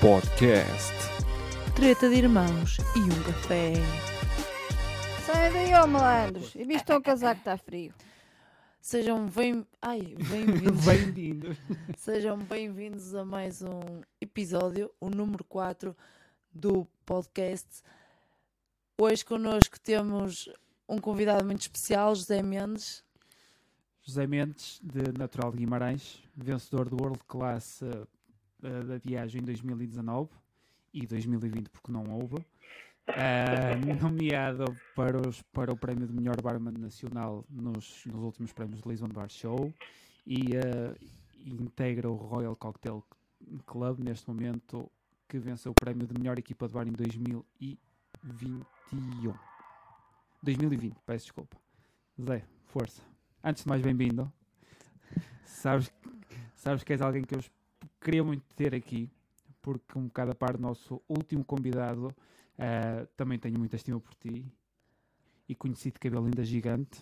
Podcast. Treta de irmãos e um café. Sai daí, ó malandros. E visto o casaco está frio. Sejam bem... Ai, bem-vindos. Bem-vindo. Sejam bem-vindos a mais um episódio, o número 4 do podcast. Hoje connosco temos um convidado muito especial, José Mendes. José Mendes, de Natural de Guimarães, vencedor do World Class da viagem em 2019 e 2020, porque não houve. Eh, nomeado para, os, para o prémio de melhor barman nacional nos, nos últimos prémios de Lisbon Bar Show e eh, integra o Royal Cocktail Club neste momento, que venceu o prémio de melhor equipa de bar em 2021. 2020, peço desculpa. Zé, força. Antes de mais, bem-vindo. Sabes, sabes que és alguém que eu queria muito ter aqui, porque um bocado a par do nosso último convidado, eh, também tenho muita estima por ti e conheci-te cabelo ainda gigante.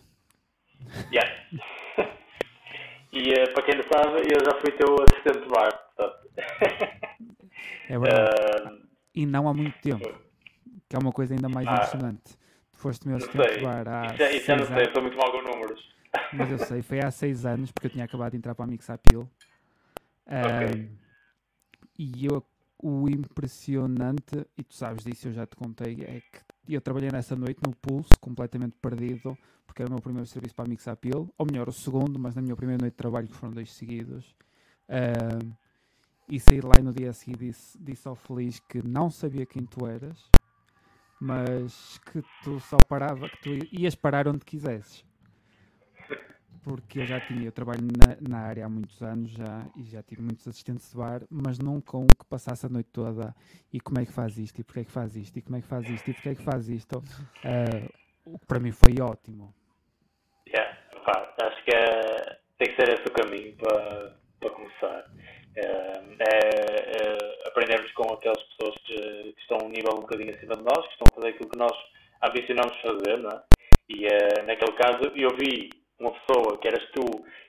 Yeah. e eh, para quem não sabe, eu já fui teu assistente de bar. portanto. É verdade. Eh, E não há muito tempo, que é uma coisa ainda mais Ah. impressionante. Tu foste meu assistente sei. de bar há Isso, é- isso eu não sei, anos. sou muito mal com números. Mas eu sei, foi há seis anos, porque eu tinha acabado de entrar para a Mixapil. Ok. E eu, o impressionante, e tu sabes disso, eu já te contei, é que eu trabalhei nessa noite no pulso, completamente perdido, porque era o meu primeiro serviço para a Mixapil, ou melhor, o segundo, mas na minha primeira noite de trabalho, que foram dois seguidos. Ahm, e saí lá e no dia a seguir disse, disse ao Feliz que não sabia quem tu eras, mas que tu só parava, que tu ias parar onde quisesses porque eu já tinha, eu trabalho na, na área há muitos anos já e já tive muitos assistentes de bar, mas nunca um que passasse a noite toda e como é que faz isto, e porque é que faz isto, e como é que faz isto, e porque é que faz isto. Ah, que para mim foi ótimo. Yeah, acho que é, tem que ser esse o caminho para, para começar. Eh, é, é aprendermos com aquelas pessoas que, que estão um nível um bocadinho acima de nós, que estão a fazer aquilo que nós ambicionamos fazer, não é? E eh, naquele caso eu vi uma pessoa, que eras tu,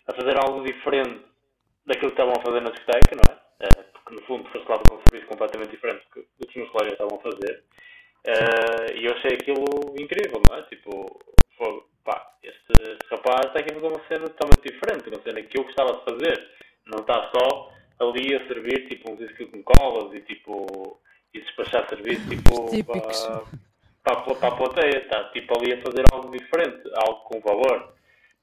a fazer algo diferente daquilo que estavam a fazer na discoteca, não é? Eh, porque no fundo foste lá para um serviço completamente diferente do que do que os meus colegas estavam a fazer. Eh, e eu achei aquilo incrível, não é? Tipo, foi, pá, este, este rapaz está aqui a fazer uma cena totalmente diferente, uma cena que eu gostava de fazer. Não está só ali a servir tipo uns whisky com colas e tipo e despachar serviço tipo para, para, a pla- para a plateia, está tipo ali a fazer algo diferente, algo com valor.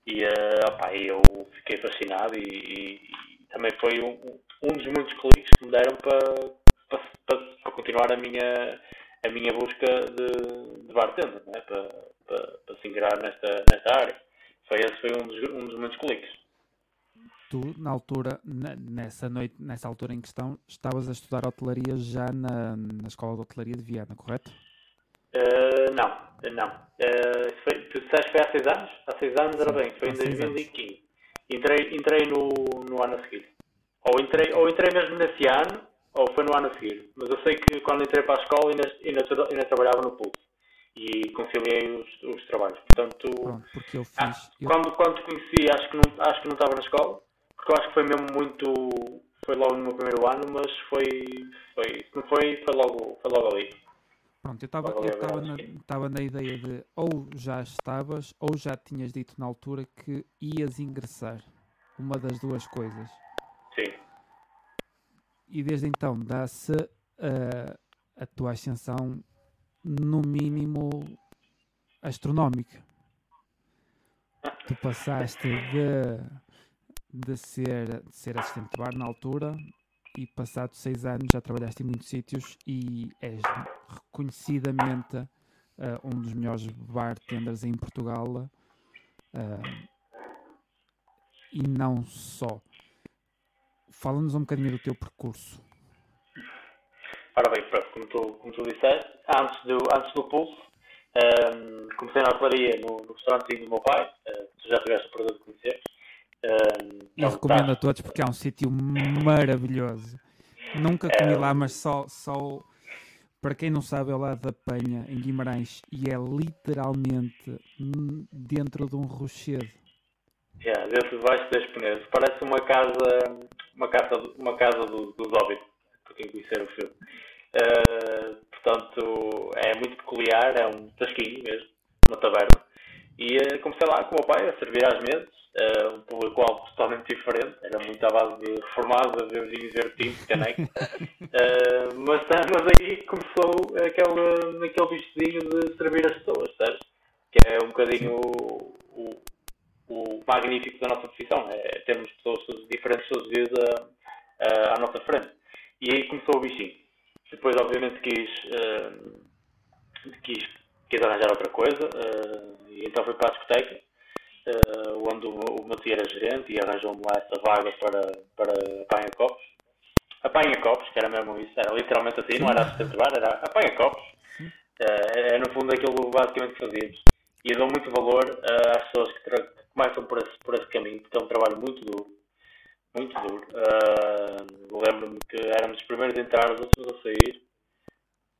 E eh, opá, eu fiquei fascinado e, e- e também foi um, um dos muitos cliques que me deram para, para, para, continuar a minha, a minha busca de, de bartender, né? para, para, para se ingrar nesta, nesta área. Foi, esse foi um dos, um dos muitos cliques. Tu, na altura, nessa noite, nessa altura em questão, estavas a estudar hotelaria já na, na escola de hotelaria de Viana, correto? Eh, não, não. Isso foi, tu disseste que foi há seis anos? Há seis anos era bem, foi em seis anos. 2015. Entrei, entrei no, no ano a seguir. Ou entrei, ou entrei mesmo nesse ano, ou foi no ano a seguir. Mas eu sei que quando entrei para a escola ainda, ainda, ainda trabalhava no Pulso. E conciliei os, os trabalhos. Portanto, Pronto, eu fiz. ah, eu- quando, quando te conheci, acho que, não, acho que não estava na escola. Porque eu acho que foi mesmo muito. Foi logo no meu primeiro ano, mas foi. foi se não foi, foi logo, foi logo ali. Pronto, eu estava eu na, na ideia de ou já estavas ou já tinhas dito na altura que ias ingressar. Uma das duas coisas. Sim. E desde então dá-se ah, a tua ascensão, no mínimo, astronómica. Tu passaste de, de, ser, de ser assistente de bar na altura e passados seis anos já trabalhaste em muitos sítios e és reconhecidamente ah, um dos melhores bartenders em Portugal. ah, e não só. Fala-nos um bocadinho do teu percurso. Ora bem, pronto, como tu, como tu disseste, antes do, antes do Pulso, ehm, comecei na hotelaria no, no restaurantezinho do meu pai, eh, tu já tiveste o prazer de conhecer. Ehm, E é um recomendo a tacho- todos porque é um sítio maravilhoso. Nunca comi lá, mas só, só para quem não sabe, é lado da Penha, em Guimarães, e é literalmente dentro de um rochedo. Yeah, dentro debaixo das peneiras. Parece uma casa, uma casa, uma casa do- dos óbitos. para quem conhecer o filme. Uh, portanto, é muito peculiar, é um tasquinho mesmo, uma taberna. E uh, comecei lá com o meu pai a servir às mesas, uh, um público-alvo totalmente diferente, era muito à base de reformados, a vinhos, ver tinto, caneco. uh, mas, mas aí começou aquele, aquele vestidinho de servir as pessoas, sabes? Que é um bocadinho o, o, o magnífico da nossa profissão, é termos pessoas diferentes todos os dias à nossa frente. E aí começou o bichinho. Depois, obviamente, quis, uh, quis, quis arranjar outra coisa uh, e então fui para a discoteca, uh, onde o, o meu tio era gerente e arranjou-me lá essa vaga para, para apanha-copos. Apanha-copos, que era mesmo isso, era literalmente assim, não era assistente de bar, era apanha-copos. é no fundo aquilo basicamente que fazíamos. E eu dou muito valor às pessoas que, que começam por esse, por esse caminho, porque é um trabalho muito duro muito duro. Uh, Lembro-me que éramos os primeiros a entrar, os últimos a sair.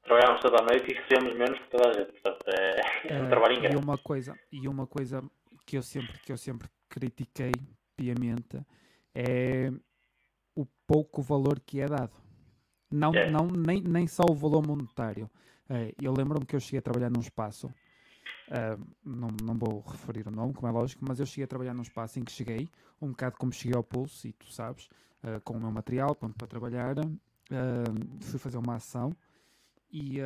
Trabalhávamos toda a noite e recebemos menos que toda a gente. Portanto, é, é um uh, trabalho ingrato. E uma coisa, e uma coisa que eu sempre, que eu sempre critiquei piamente é o pouco valor que é dado. Não, é. não, nem, nem só o valor monetário. Uh, eu lembro-me que eu cheguei a trabalhar num espaço Uh, não, não vou referir o nome, como é lógico, mas eu cheguei a trabalhar num espaço em que cheguei, um bocado como cheguei ao pulso, e tu sabes, uh, com o meu material, pronto, para trabalhar, uh, fui fazer uma ação e,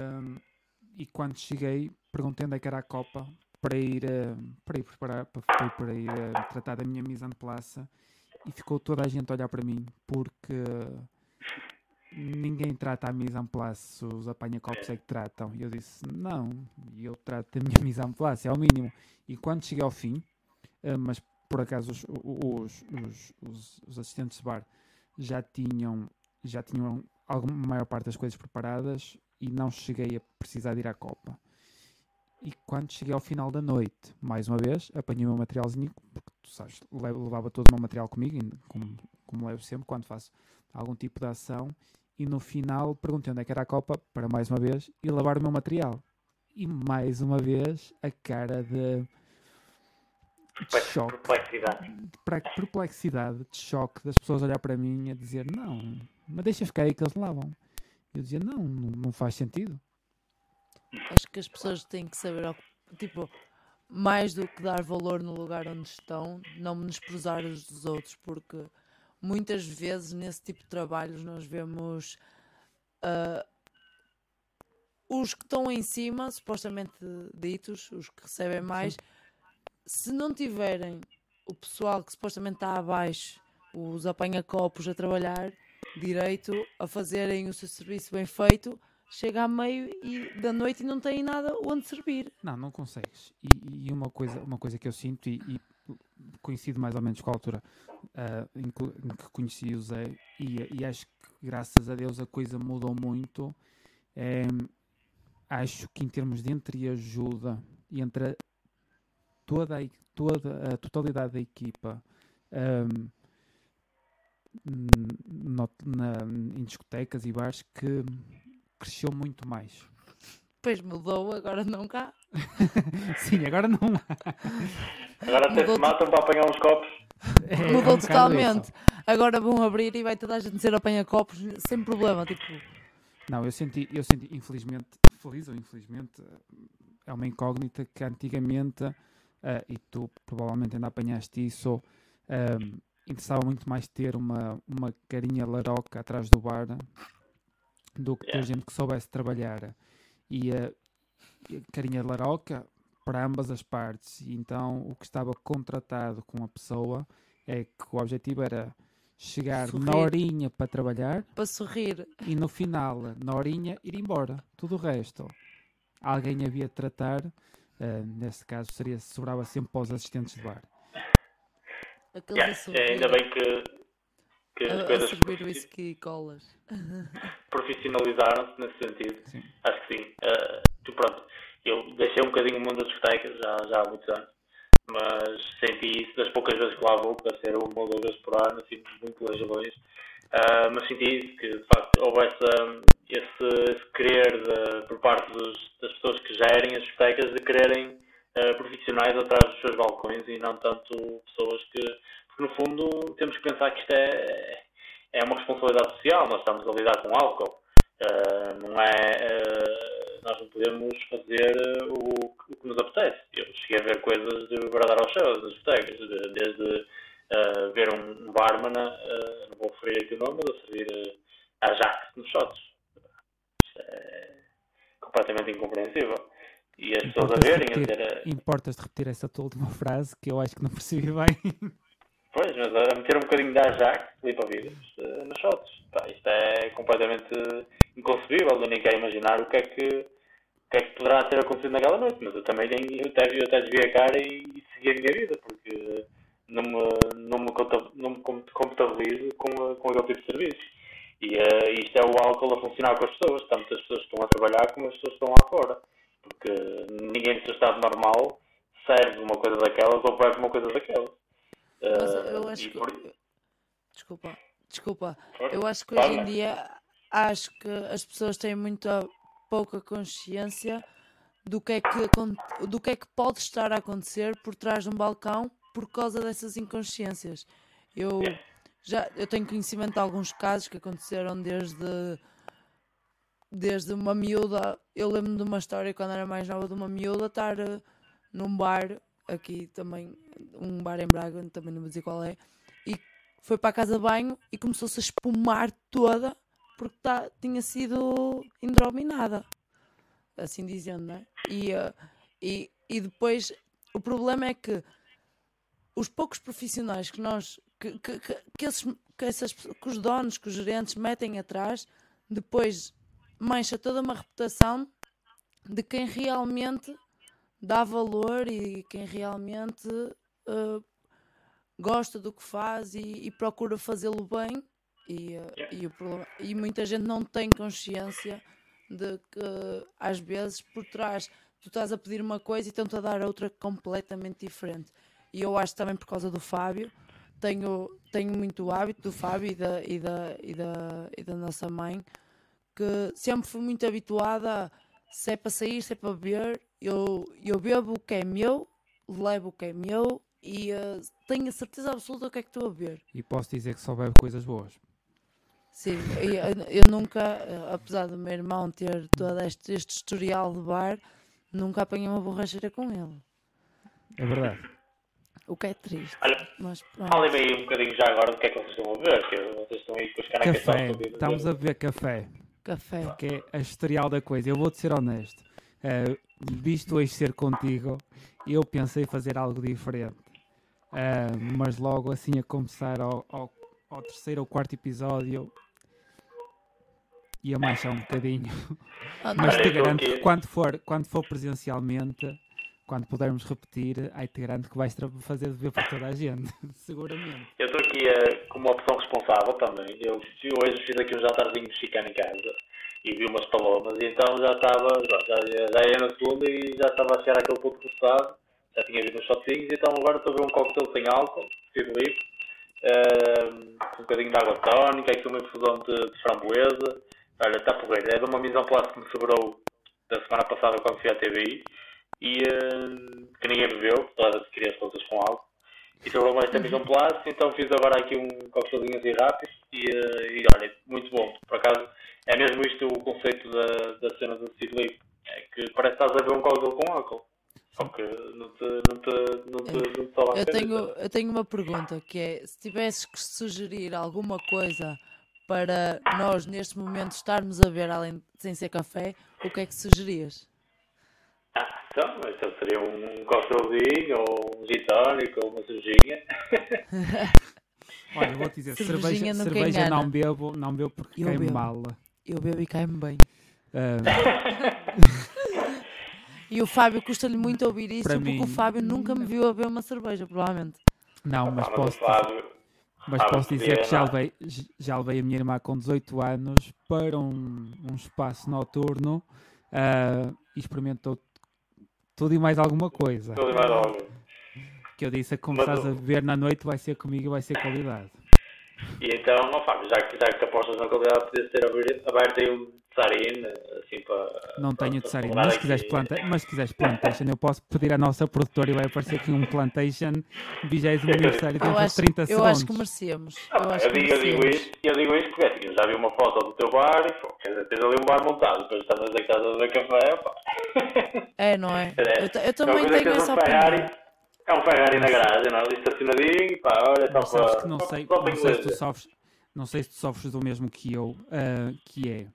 e quando cheguei perguntei onde é que era a copa para ir, para ir preparar, para, para ir tratar da minha mise en place e ficou toda a gente a olhar para mim porque ninguém trata a mise en place, os apanha-copos é que tratam. E eu disse, não, eu trato a minha mise en place, é o mínimo. E quando cheguei ao fim, uh, mas por acaso os, os, os, os, assistentes de bar já tinham, já tinham a maior parte das coisas preparadas e não cheguei a precisar de ir à Copa. E quando cheguei ao final da noite, mais uma vez, apanhei o meu materialzinho, porque tu sabes, levava todo o meu material comigo, como, como levo sempre quando faço algum tipo de ação, e no final perguntei onde é que era a copa, para mais uma vez, e lavar o meu material. E mais uma vez a cara de, de choque. Perplexidade. De perplexidade, de choque das pessoas olhar para mim a dizer não, mas deixa ficar aí que eles lavam. Eu dizia não, não faz sentido. Acho que as pessoas têm que saber, tipo, mais do que dar valor no lugar onde estão, não menosprezar os dos outros, porque muitas vezes nesse tipo de trabalhos nós vemos uh, os que estão em cima, supostamente ditos, os que recebem mais, Sim. se não tiverem o pessoal que supostamente está abaixo, os apanha-copos a trabalhar direito, a fazerem o seu serviço bem feito, chega a meio e da noite e não tem nada onde servir. Não, não consegues. E, e uma, coisa, uma coisa que eu sinto, e, e coincido mais ou menos com a altura uh, em, que, em, que, conheci o Zé e, e, acho que graças a Deus a coisa mudou muito. É, acho que em termos de entreajuda e entre toda a, toda a totalidade da equipa um, no, na, em discotecas e bares que cresceu muito mais. Pois mudou, agora não cá. Sim, agora não Agora até se matam para apanhar uns copos. É, Mudou é um totalmente. Agora vão abrir e vai toda a gente dizer apanha copos sem problema. Tipo... Não, eu senti, eu senti, infelizmente, feliz ou infelizmente, é uma incógnita que antigamente, uh, e tu provavelmente ainda apanhaste isso, uh, interessava muito mais ter uma, uma carinha laroca atrás do bar do que ter gente que soubesse trabalhar. E uh, carinha laroca, para ambas as partes. E então o que estava contratado com a pessoa é que o objetivo era chegar sorrir. na horinha para trabalhar para sorrir e no final, na horinha, ir embora. Tudo o resto, alguém havia de tratar. Uh, nesse caso, seria sobrava sempre para os assistentes de bar. Yeah, é, ainda bem que, que as coisas whisky colas. profissionalizaram-se nesse sentido. Sim. Acho que sim. Uh, pronto, eu deixei um bocadinho o mundo das discotecas já, já há muitos anos, mas senti isso das poucas vezes que lá vou, deve ser uma ou duas vezes por ano, assim, muito longe longe. Uh, mas senti isso, que de facto houve essa, esse, esse querer de, por parte dos, das pessoas que gerem as discotecas de quererem uh, profissionais atrás dos seus balcões e não tanto pessoas que. Porque no fundo temos que pensar que isto é, é, uma responsabilidade social, nós estamos a lidar com álcool. Uh, não é, uh, nós não podemos fazer o, o, que nos apetece. Eu cheguei a ver coisas de bradar aos céus, das botecas, desde uh, ver um barman, não vou referir aqui o nome, mas a servir a Jack nos shots. Isto é completamente incompreensível. E as pessoas a verem a dizer. Importas-te repetir essa tua última frase que eu acho que não percebi bem. Pois, mas a meter um bocadinho de Ajax, Filipe Vidas, uh, nos shots. Pá, isto é completamente inconcebível. Eu nem quero imaginar o que é que, o que, é que poderá ter acontecido naquela noite. Mas eu também eu até, eu até desviei a cara e, e segui a minha vida, porque não me, não me, não me computabilizo com, com aquele tipo de serviços. E uh, isto é o álcool a funcionar com as pessoas, tanto as pessoas que estão a trabalhar como as pessoas que estão lá fora. Porque ninguém no seu estado normal serve uma coisa daquelas ou bebe uma coisa daquelas. Mas eu ah, acho que. Por... Desculpa, desculpa. Eu acho que hoje em dia acho que as pessoas têm muita pouca consciência do que é que, do que, é que pode estar a acontecer por trás de um balcão por causa dessas inconsciências. Eu já eu tenho conhecimento de alguns casos que aconteceram desde desde uma miúda. Eu lembro de uma história quando era mais nova de uma miúda estar uh, num bar aqui também, um bar em Braga, também não vou dizer qual é, e foi para a casa de banho e começou-se a espumar toda porque tá, tinha sido indrominada, assim dizendo, não é? E, uh, e, e depois o problema é que os poucos profissionais que nós, que, que, que, que, esses, que, essas, que os donos, que os gerentes metem atrás, depois mancha toda uma reputação de quem realmente dá valor e quem realmente uh, gosta do que faz e, e procura fazê-lo bem. E, uh, e, problema, e muita gente não tem consciência de que às vezes por trás tu estás a pedir uma coisa e estão-te a dar outra completamente diferente. E eu acho também por causa do Fábio, tenho, tenho muito hábito do Fábio e da, e, da, e, da, e da nossa mãe, que sempre fui muito habituada a se é para sair, se é para beber, eu, eu bebo o que é meu, levo o que é meu e uh, tenho a certeza absoluta do que é que estou a beber. E posso dizer que só bebo coisas boas. Sim, eu, eu nunca, eh, apesar do meu irmão ter todo este, este historial de bar, nunca apanhei uma borracheira com ele. É verdade. O que é triste. Olha, mas falem aí um bocadinho já agora do que é que vocês estão a beber, que vocês estão aí com os canecas Café, estamos a beber café. Café. Que é a historial da coisa. Eu vou-te ser honesto. Uh, visto hoje ser contigo, eu pensei fazer algo diferente. Uh, mas logo assim a começar ao, ao, ao, terceiro ou quarto episódio ia manchar um bocadinho. Ah, mas te garanto que quando for, quando for presencialmente, quando pudermos repetir, aí te garanto que vais fazer de ver para toda a gente, seguramente. Eu estou aqui uh, como opção responsável também. Eu hoje fiz aqui um jantarzinho mexicano em casa e vi umas palomas e então já estava, já, já ia na segunda e já estava a chegar àquele ponto processado, já tinha visto uns shotzinhos, então agora estou a ver um coquetel sem álcool, tiro livre, uh, um bocadinho de água tónica, aqui uma infusão de, de framboesa, olha, está porreiro, é de uma missão plástica que me sobrou da semana passada quando fui à TVI e uh, que ninguém bebeu, todas as crianças todas com álcool. E sobrou mais esta missão plástica, então fiz agora aqui um coquetelzinho assim rápido e, uh, e olha, muito bom, por acaso é mesmo isto o conceito da, da cena do Sid É que parece que estás a ver um código com álcool. Só que não te, não te, não te, não te eu, tenho, eu tenho uma pergunta que é se tivesses que sugerir alguma coisa para nós neste momento estarmos a ver além de sem ser café, o que é que sugerias? Ah, então, então seria um coquetelzinho ou um gitónico ou uma cervejinha. Olha, vou-te dizer, cerveja, cerveja não bebo, não bebo porque cai-me mal. Eu bebo e cai-me bem. Uh... e o Fábio custa-lhe muito ouvir isso, porque mim... o Fábio nunca me viu a beber uma cerveja, provavelmente. Não, mas posso, Fábio... mas posso dizer que já levei, já levei a minha irmã com 18 anos para um, um espaço noturno uh, e experimentou tudo e mais alguma coisa. Tudo e mais algo. Que eu disse, como estás a beber na noite, vai ser comigo e vai ser qualidade. E então, ó Fábio, já que, já que apostas na qualidade, podia ser aberto aí um, Sarin, assim para. Não tenho celebrar mas se quiseres, planta, mas se quiseres plantation, eu posso pedir à nossa produtora e vai aparecer aqui um plantation 20 aniversário Eu dentro de acho, 30 eu segundos. acho que merecemos. Ah, Eu acho eu, que digo, eu digo merecemos. isto, eu digo isto porque assim, eu já vi uma foto do teu bar e pô, quer dizer, tens ali um bar montado, depois estás a dizer que estás a beber café, pá. É, não é? É. Eu, eu também tenho essa um opinião. é um Ferrari na garagem, não é? Estacionadinho, pá, olha, só Mas sabes para. que não só- sei, só não sei se tu sofres, não sei se tu sofres do mesmo que eu, ah, que é,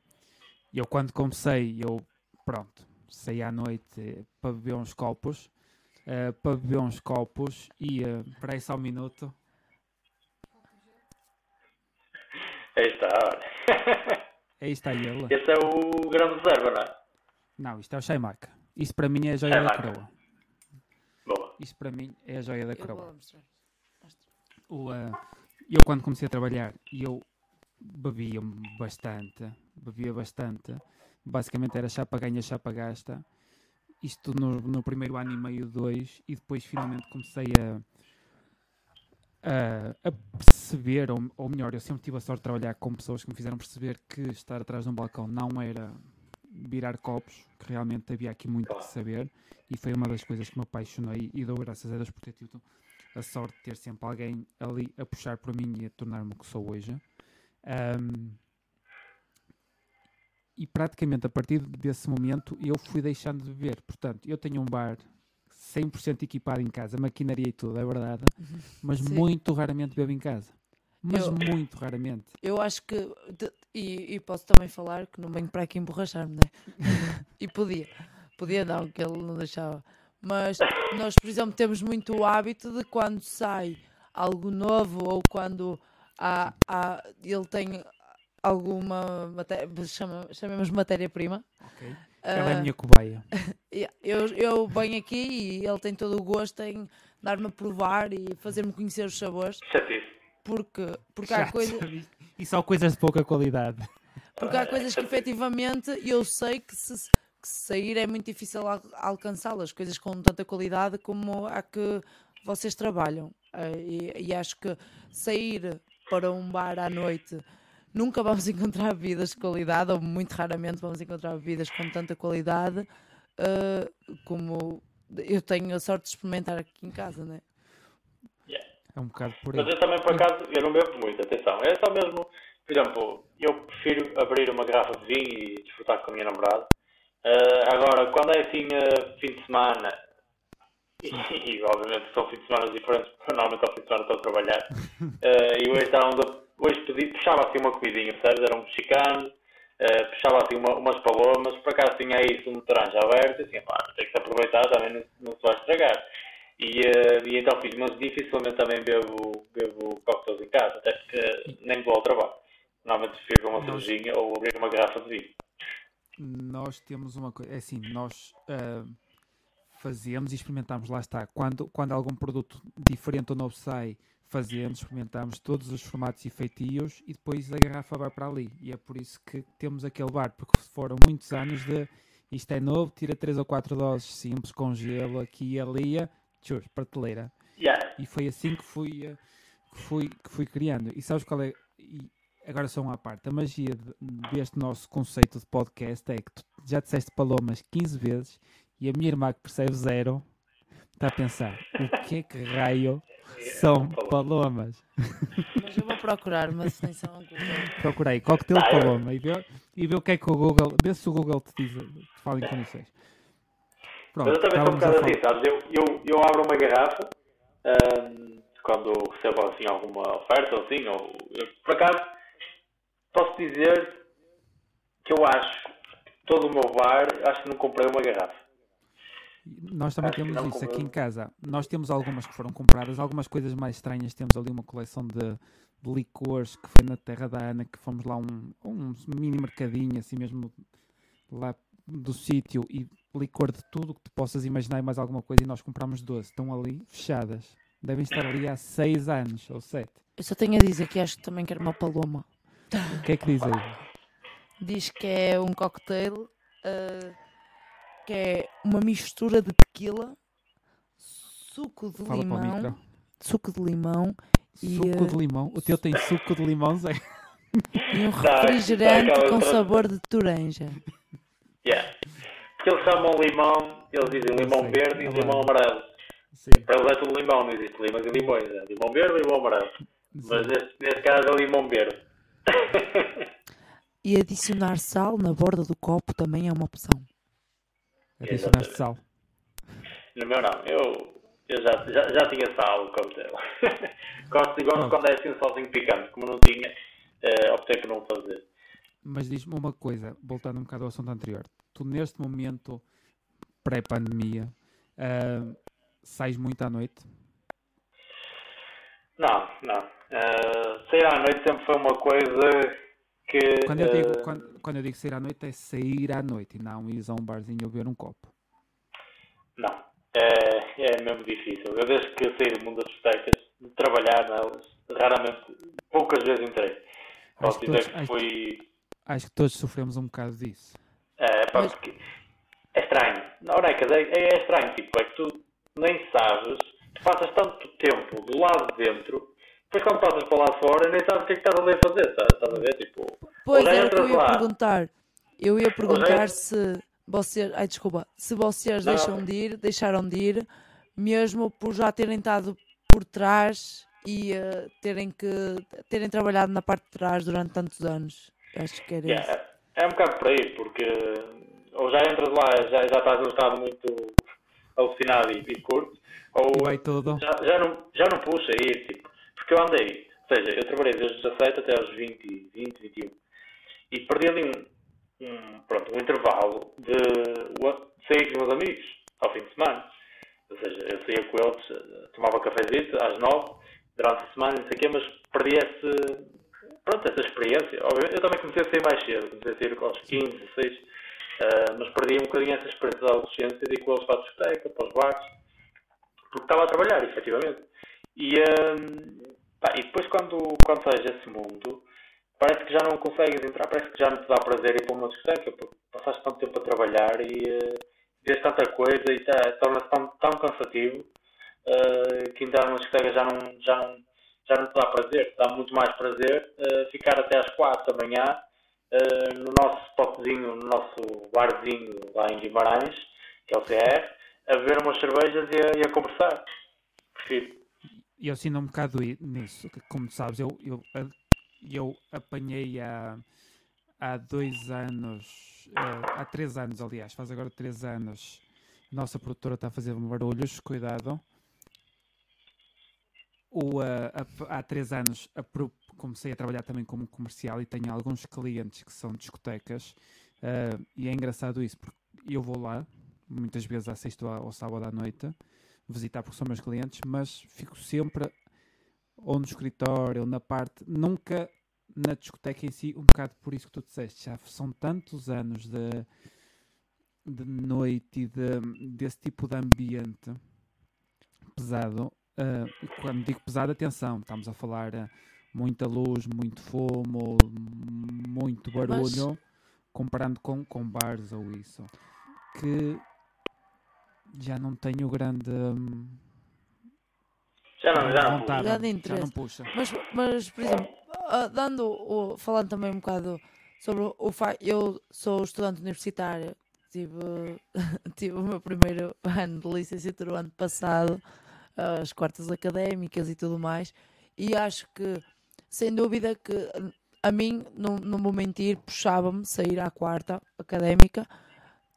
eu quando comecei, eu, pronto, saí à noite eh, para beber uns copos, ah, para beber uns copos e, uh, para aí só um minuto, Aí está, olha. aí está ele. Esse é o grande reserva, não é? Não, isto é o Shaimarca. Isso para mim é a joia da coroa. Boa. Isso para mim é a joia da Eu coroa. lá mostrar. Mostra. O, ah, eu quando comecei a trabalhar, eu bebia bastante, bebia bastante. Basicamente era chapa ganha, chapa gasta. Isto no, no primeiro ano e meio, dois, e depois finalmente comecei a, a, a perceber, ou, ou melhor, eu sempre tive a sorte de trabalhar com pessoas que me fizeram perceber que estar atrás de um balcão não era virar copos, que realmente havia aqui muito que saber, e foi uma das coisas que me apaixonei e dou graças a Deus por ter tido a sorte de ter sempre alguém ali a puxar por mim e a tornar-me o que sou hoje. Ahm, e praticamente a partir desse momento eu fui deixando de beber. Portanto, eu tenho um bar 100% equipado em casa, maquinaria e tudo, é verdade, mas Sim. muito raramente bebo em casa. Mas Eu- muito raramente. Eu acho que. de- e, e posso também falar que não venho para aqui emborrachar-me, né? e podia. Podia não, que ele não deixava. Mas nós, por exemplo, temos muito o hábito de quando sai algo novo ou quando há, há- ele tem alguma matéria, chama, chamemos matéria-prima. Ela é a ah, minha cobaia. Eu, eu venho aqui e ele tem todo o gosto em dar-me a provar e fazer-me conhecer os sabores, Chatice. porque, porque, há, Já coisa, sabes? E só coisas de pouca qualidade. porque há coisas que efetivamente eu sei que se, que se sair é muito difícil al- alcançá-las, coisas com tanta qualidade como a que vocês trabalham. Eh, E, e acho que sair para um bar à noite nunca vamos encontrar bebidas de qualidade, ou muito raramente vamos encontrar bebidas com tanta qualidade eh, como eu tenho a sorte de experimentar aqui em casa, né? É um bocado por aí. Mas eu também, por acaso, eu não bebo muito, atenção. É só mesmo, por exemplo, eu prefiro abrir uma garrafa de vinho e desfrutar com a minha namorada. Ah, agora, quando é assim, ah, fim de semana, e, e, obviamente são fins de semana diferentes, porque normalmente ao fim de semana estou a trabalhar, ah, e hoje estávamos a, hoje pedi, puxava assim uma comidinha, percebes? Era um mexicano, ah, puxava assim uma, umas palomas, por acaso tinha aí isso um laranja aberto, e assim, pá, tem que se aproveitar, também não, não se vai estragar. E, eh, e então fiz, mas dificilmente também bebo, bebo cocktails em casa, até porque nem vou ao trabalho. Normalmente prefiro uma Nós- cervejinha ou abrir uma garrafa de vinho. Nós temos uma coisa, é assim, nós ah, fazemos e experimentamos, lá está, quando, quando algum produto diferente ou novo sai, fazemos, experimentamos todos os formatos e feitios e depois a garrafa vai para ali. E é por isso que temos aquele bar, porque foram muitos anos de isto é novo, tira 3 ou 4 doses simples, com gelo aqui e ali, tchus, prateleira. Yeah. E foi assim que fui, eh, que fui, que fui criando. E sabes qual é? E agora só uma parte. A magia de- deste nosso conceito de podcast é que tu já disseste palomas 15 vezes e a minha irmã que percebe zero está a pensar o que é que raio são palomas? Mas eu vou procurar uma definição ao Google. Procurei coquetel Ah, eu- paloma e vê, e vê o que é que o Google, vê se o Google te diz, te fala em condições. Pronto, Mas eu também sou um bocado assim, sabes? Eu, eu, eu abro uma garrafa ahm, quando recebo assim alguma oferta ou assim, ou eu, por acaso posso dizer que eu acho todo o meu bar, acho que não comprei uma garrafa. Nós também Acho temos isso aqui em casa. Nós temos algumas que foram compradas, algumas coisas mais estranhas. Temos ali uma coleção de, de licores que foi na terra da Ana, que fomos lá um, um mini mercadinho, assim mesmo lá do sítio, e licor de tudo que tu possas imaginar e mais alguma coisa, e nós compramos 12. Estão ali fechadas. Devem estar ali há 6 anos ou 7. Eu só tenho a dizer que acho que também quero uma paloma. O que é que diz aí? Diz que é um cocktail ah, que é uma mistura de tequila, suco de Fala limão, suco de limão E, Suco eh, de limão. O teu tem suco de limão, Zé? E um refrigerante com sabor de toranja. Yeah. Porque eles chamam limão, eles dizem limão sei, verde e limão amarelo. Sim. Para eles é tudo limão, não existe limas e limões. É limão verde e limão amarelo. Mas neste, neste caso é limão verde. E adicionar sal na borda do copo também é uma opção. Adicionaste sal. No meu não, eu, eu já, já, já tinha sal no coquetel. gosto, gosto quando é assim salzinho picante, como não tinha, eh, optei por não fazer. Mas diz-me uma coisa, voltando um bocado ao assunto anterior. Tu, neste momento, pré-pandemia, ah, sais muito à noite? Não, não. Eh, sair à noite sempre foi uma coisa que. Quando eu, digo, eh, quando, quando eu digo sair à noite, é sair à noite e não ir a um barzinho beber um copo. Não. É, é mesmo difícil. Eu desde que saí do mundo das discotecas, de trabalhar nelas, raramente, poucas vezes entrei. Posso dizer todos- que acho- fui. Acho que todos sofremos um bocado disso. É, pá, Mas- porque é estranho. Não, Necas, é, é, é estranho. Tipo, é que tu nem sabes, tu passas tanto tempo do lado de dentro, depois quando passas para lá fora, nem sabes o que é que estás ali a fazer. Estás, estás a ver? Tipo, Pois o que eu ia lá. perguntar. Eu ia perguntar se vocês. Ai, desculpa. Se vocês Não. deixam de ir, deixaram de ir, mesmo por já terem estado por trás e eh, terem que terem trabalhado na parte de trás durante tantos anos. Acho que era isso. yeah, é, é um bocado por aí, porque ou já entras lá, já, já estás num estado muito alucinado e, e curto, ou E já, já, não, já não puxa aí, tipo, porque eu andei, ou seja, eu trabalhei desde os 17 até aos 20, 20, 21 e perdi ali um, um, pronto, um intervalo de, sair com os meus amigos ao fim de semana. Ou seja, eu saía com eles, tomava cafezinho às 9 durante a semana, não sei o quê, mas perdi esse, pronto, essa experiência. Óbvio, Eu também comecei a sair mais cedo, comecei a sair aos 15, 16, eh, mas perdi um bocadinho essa experiência da adolescência de ir com eles para a discoteca, para os bares, porque estava a trabalhar, efetivamente. E, hum, pá, e depois quando, quando sais esse mundo, parece que já não consegues entrar, parece que já não te dá prazer ir para uma discoteca, porque passaste tanto tempo a trabalhar e uh, vês tanta coisa e tá- torna-se tão, tão cansativo eh, que entrar numa discoteca já não, já, não, já não te dá prazer. Dá muito mais prazer eh, ficar até às 4 da manhã eh, no nosso spotzinho, no nosso barzinho lá em Guimarães, que é o CR, a beber umas cervejas e a, e a conversar. Prefiro. E eu sinto um bocado nisso. que, Como sabes, eu, eu, a- eu apanhei há, há dois anos, eh, há três anos, aliás, faz agora três anos. Nossa produtora está a fazer barulhos, cuidado. O, eh, há- há três anos apro- comecei a trabalhar também como comercial e tenho alguns clientes que são discotecas. eh, e é engraçado isso, porque eu vou lá, muitas vezes à sexta ou sábado à noite, visitar porque são meus clientes, mas fico sempre ou no escritório ou na parte, nunca na discoteca em si, um bocado por isso que tu disseste, já são tantos anos de, de noite e de, desse tipo de ambiente pesado. e quando digo pesado, atenção, estamos a falar ah, muita luz, muito fumo, muito barulho, comparando com, com bares ou isso, que já não tenho grande hum, Já não, já não. vontade, Já de já não interesse. puxa. Mas, mas por exemplo, ah, dando o, falando também um bocado sobre o facto, eu sou estudante universitária, tive, tive o meu primeiro ano de licenciatura o ano passado, as quartas académicas e tudo mais, e acho que, sem dúvida, que a mim, não, não vou mentir, puxava-me sair à quarta académica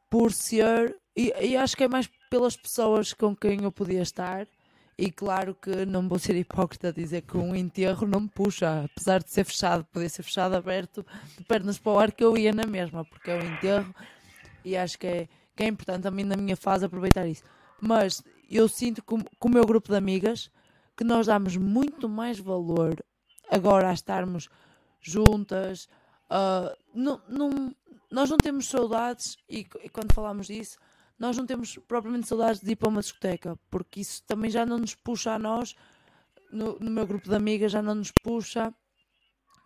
por ser, e, e acho que é mais pelas pessoas com quem eu podia estar. E claro que não vou ser hipócrita a dizer que um enterro não me puxa, apesar de ser fechado, poder ser fechado, aberto, de pernas para o ar, que eu ia na mesma, porque é um enterro e acho que é, que é importante também na minha fase aproveitar isso. Mas eu sinto com, com o meu grupo de amigas que nós damos muito mais valor agora a estarmos juntas. ah, não, não, nós não temos saudades, e, e quando falamos disso, nós não temos propriamente saudades de ir para uma discoteca, porque isso também já não nos puxa a nós, no, no meu grupo de amigas, já não nos puxa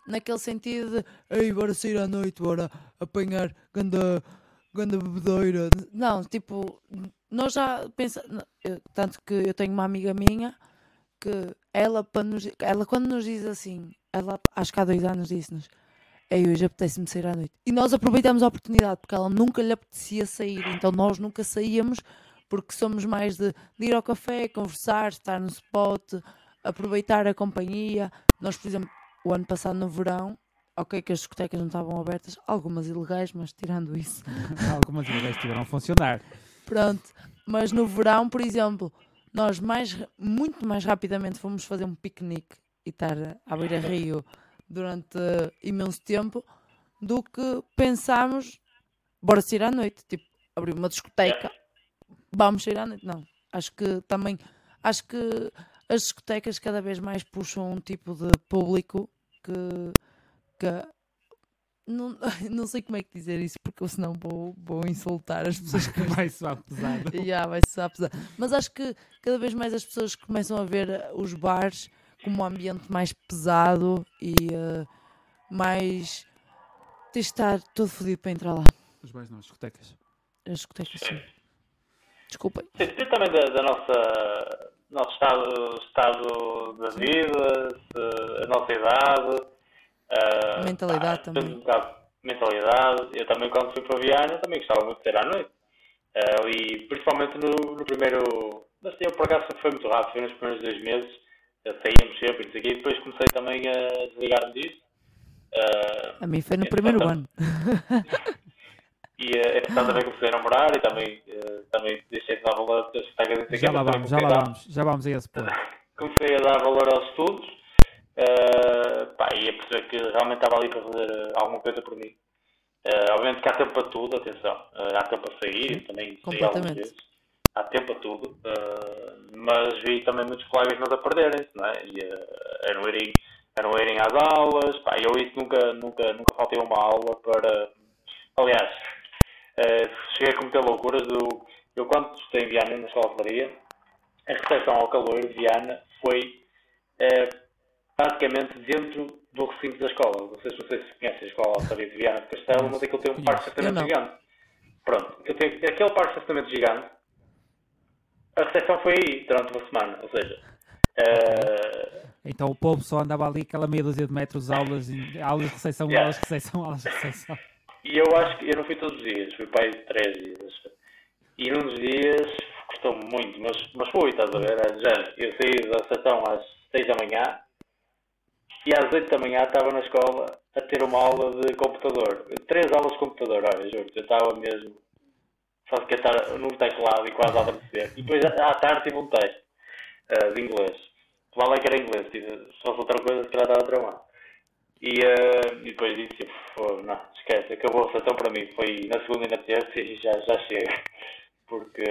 naquele sentido de ei, bora sair à noite, bora apanhar ganda, ganda bebedeira. Não, tipo, nós já pensamos, tanto que eu tenho uma amiga minha que ela, para nos, ela quando nos diz assim, ela acho que há dois anos disse-nos, Ei, hoje apetece-me sair à noite. E nós aproveitamos a oportunidade, porque ela nunca lhe apetecia sair, então nós nunca saíamos, porque somos mais de, de ir ao café, conversar, estar no spot, aproveitar a companhia. Nós, por exemplo, o ano passado no verão, ok que as discotecas não estavam abertas, algumas ilegais, mas tirando isso, Algumas ideias tiveram a funcionar. Pronto, mas no verão, por exemplo, nós mais, muito mais rapidamente fomos fazer um piquenique e estar à beira-rio durante imenso tempo do que pensámos, bora sair à noite, tipo, abrir uma discoteca, vamos sair à noite. Não, acho que também, acho que as discotecas cada vez mais puxam um tipo de público que, que não, não sei como é que dizer isso, porque senão vou, vou insultar as pessoas que Vai soar pesado. Já, vai ser pesado. Mas acho que cada vez mais as pessoas começam a ver os bares como um ambiente mais pesado e eh, mais. Tens de estar todo fodido para entrar lá. Os bares não, as discotecas. As discotecas, sim. Desculpem. Sim, depende também da, da nossa nosso estado, estado da vida, se- a nossa idade. ah, Mentalidade pá, também. um bocado de mentalidade. Eu também quando fui para Viana também gostava muito de sair à noite. Ah, e principalmente no, no primeiro. Mas eu por acaso foi muito rápido, foi nos primeiros dois meses. Saíamos sempre e não sei o quê, e depois comecei também a desligar-me disso. Ah, A mim foi no primeiro ano. e uh, entretanto também comecei a namorar e também, eh, também deixei de dar valor às e Já lá vamos, já lá dar- vamos. Já vamos a esse ponto. comecei a dar valor aos estudos eh, pá, e a perceber que realmente estava ali para fazer alguma coisa por mim. Eh, obviamente que há tempo para tudo, atenção. Eh, há tempo para sair, também saí algumas vezes. Há tempo para tudo. eh, mas vi também muitos colegas meus a perderem-se, não é? E eh, a não irem, a não irem às aulas. Pá, eu isso nunca, nunca, nunca faltei a uma aula para. Aliás, eh, cheguei a cometer loucuras do. Eu quando estudei em Viana, na escola de Faria, a recepção ao calor de Viana foi eh, basicamente dentro do recinto da escola. Vocês não sei se conhecem a escola Altaria de Viana de Castelo, mas aquilo tem um parque estacionamento gigante. Pronto, eu tenho, aquele parque de estacionamento gigante, a recepção foi aí durante uma semana. Ou seja, eh, Então o povo só andava ali aquela meia dúzia de metros, aulas, aulas de recepção, Yeah. aulas de recepção, aulas de recepção. E eu acho que eu não fui todos os dias, fui para aí três dias. E num dos dias custou-me muito, mas, mas fui, estás a ver? Género. Eu saí da estação às seis da manhã e às oito da manhã estava na escola a ter uma aula de computador. Três aulas de computador, olha, juro, eu estava mesmo só de estar num teclado e quase a adormecer. E depois à tarde tive um teste eh, de inglês. Lá que era inglês, se fosse outra coisa, se calhar estava tramado. E, eh, e depois disse, tipo, "Pô, não, esquece, acabou a sessão para mim. Foi na segunda e na terça e já, já chega. Porque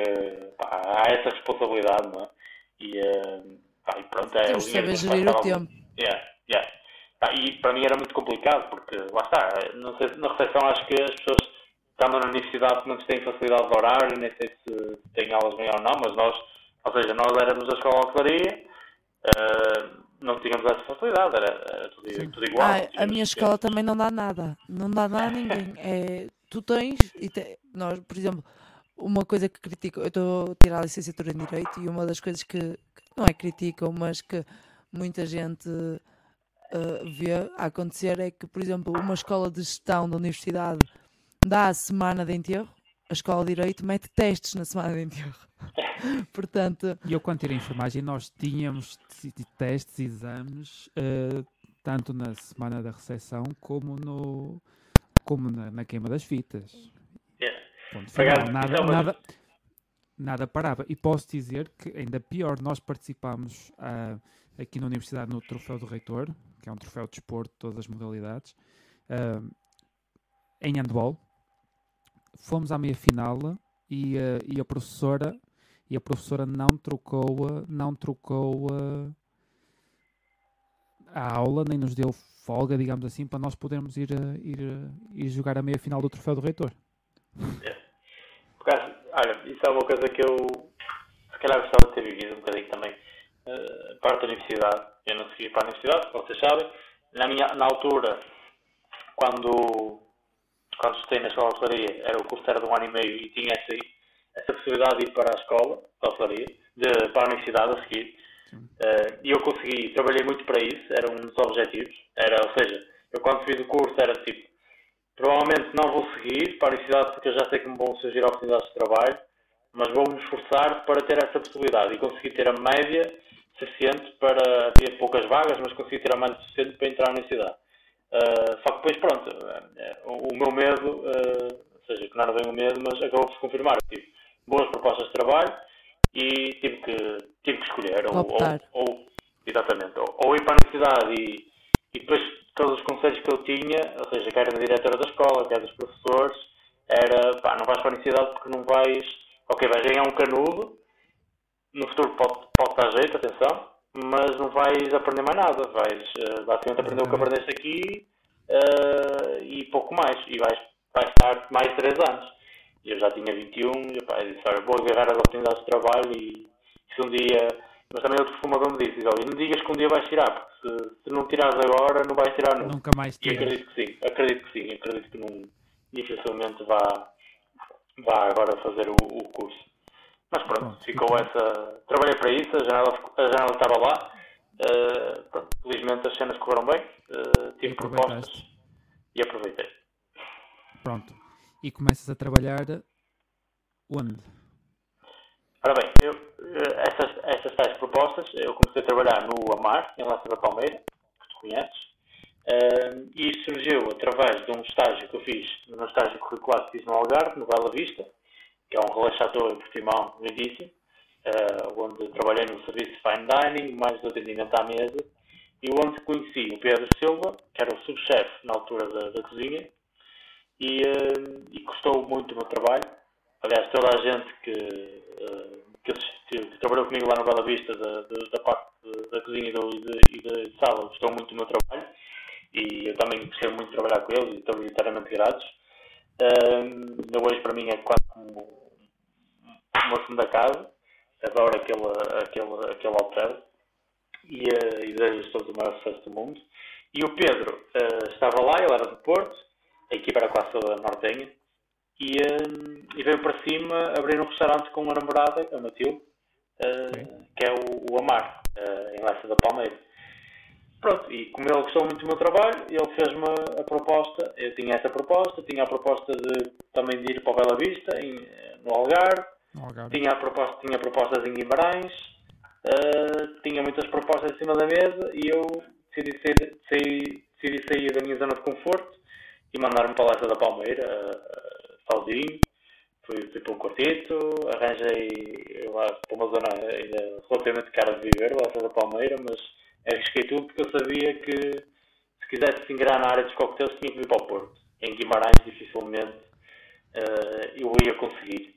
pá, há essa responsabilidade, não é? E, eh, pá, e pronto, é Temos dinheiro saber gerir o tempo. Yeah, yeah. Pá, e para mim era muito complicado, porque lá está, não sei, se- na recepção acho que as pessoas estando na universidade não têm facilidade de horário, nem sei se têm aulas bem ou não, mas nós, ou seja, nós éramos da escola de hotelaria, eh, não tínhamos essa facilidade, era, era tudo, tudo igual. Ah, a minha escola também não dá nada. Não dá nada a ninguém. É, tu tens, e te- nós, por exemplo, uma coisa que critico, eu estou a tirar a licenciatura em Direito e uma das coisas que, que não é criticam, mas que muita gente ah, vê a acontecer é que, por exemplo, uma escola de gestão da universidade dá a semana de enterro, a escola de Direito mete testes na semana de enterro. Portanto, E eu, quando tirei enfermagem, nós tínhamos testes, exames, eh, tanto na semana da recepção como, no, como na, na queima das fitas. Yeah. Ponto Por acaso, final, nada, é uma- nada, nada parava. E posso dizer que, ainda pior, nós participámos ah, aqui na Universidade no Troféu do Reitor, que é um troféu de desporto de todas as modalidades, ah, em handball. Fomos à meia final e, ah, e a professora e a professora não trocou a- não trocou a, aula nem nos deu folga digamos assim para nós podermos ir ir, ir jogar a meia final do troféu do reitor Por acaso, olha, isso é uma coisa que eu se calhar gostava de ter vivido um bocadinho também. Eh, parte da universidade, eu não segui para a universidade, vocês sabem. Na, minha, na altura, quando, quando estudei na escola de hotelaria, era o curso era de um ano e meio e tinha essa, essa possibilidade de ir para a escola de hotelaria, de, para a universidade a seguir. Eh, E eu consegui, trabalhei muito para isso, era um dos objetivos. Era, ou seja, Eu quando fiz o curso era tipo, provavelmente não vou seguir para a universidade porque eu já sei que me vão surgir oportunidades de trabalho, mas vou-me esforçar para ter essa possibilidade e conseguir ter a média suficiente para ter poucas vagas, mas conseguir ter a média suficiente para entrar na universidade. Uh, só que depois, pronto, uh, o, meu medo, uh, ou seja, que não era bem o medo, mas acabou por se confirmar. Tive boas propostas de trabalho e tive que, tive que escolher. Ou, ou, ou, exatamente, ou, ou, ir para a universidade e, e depois todos os conselhos que eu tinha, ou seja, quer da diretora da escola, quer dos professores, era pá, não vais para a universidade porque não vais, ok, vais ganhar um canudo, no futuro pode, pode dar jeito, atenção, mas não vais aprender mais nada, vais uh, basicamente aprender o que aprendeste aqui uh, e pouco mais, e vais, vais estar mais 3 anos. Eu já tinha 21, e pá, eu disse, olha, vou agarrar as oportunidades de trabalho e se um dia mas também outro fumador me disse, olha, não digas que um dia vais tirar, porque se, se não tirares agora, não vais tirar nunca. Nunca mais tiras. E acredito que sim, acredito que sim, acredito que não, dificilmente vá, vá agora fazer o, o curso. Mas pronto, ficou então. essa. Trabalhei para isso, a janela, a janela estava lá. Uh, pronto, felizmente as cenas correram bem, uh, tive propostas e aproveitei. Pronto. E começas a trabalhar onde? Ora bem, eu, eh, essas, essas tais propostas, eu comecei a trabalhar no Amar, em Laça da Palmeira, que tu conheces, uh, e isso surgiu através de um estágio que eu fiz, no estágio curricular que fiz no Algarve, no Bela Vista, que é um relaxador em Portimão, lindíssimo, uh, onde trabalhei no serviço fine dining, mais do atendimento à mesa, e onde conheci o Pedro Silva, que era o subchefe na altura da, da cozinha, e, uh, e gostou muito do meu trabalho. Aliás, toda a gente que que, assistiu, que trabalhou comigo lá no Bela Vista, da, da, da parte da cozinha e, e, de, de sala, gostou muito do meu trabalho e eu também gostei muito de trabalhar com eles e estou inteiramente gratos. Eu hoje para mim é quase como uma segunda casa, adoro aquele, aquele, aquele hotel e, uh, e desejo todos o maior sucesso do mundo. E o Pedro uh, estava lá, ele era do Porto, a equipa era quase toda nortenha, e, uh, e veio para cima abrir um restaurante com uma namorada, a Matilde, uh, que é o, o Amar, em Leça da Palmeira. Pronto, e como ele gostou muito do meu trabalho, ele fez-me a proposta, eu tinha essa proposta, tinha a proposta de também de ir para o Bela Vista, em, no Algarve. Tinha, proposta, tinha propostas em Guimarães, uh, tinha muitas propostas em cima da mesa e eu decidi sair, decidi sair da minha zona de conforto e mandar-me para a Leça da Palmeira, sozinho, fui, fui para um quartito, arranjei lá para uma zona ainda relativamente cara de viver, lá da Palmeira, mas arrisquei tudo porque eu sabia que se quisesse se ingrar na área dos coquetéis tinha que vir para o Porto. Em Guimarães dificilmente uh, eu ia conseguir.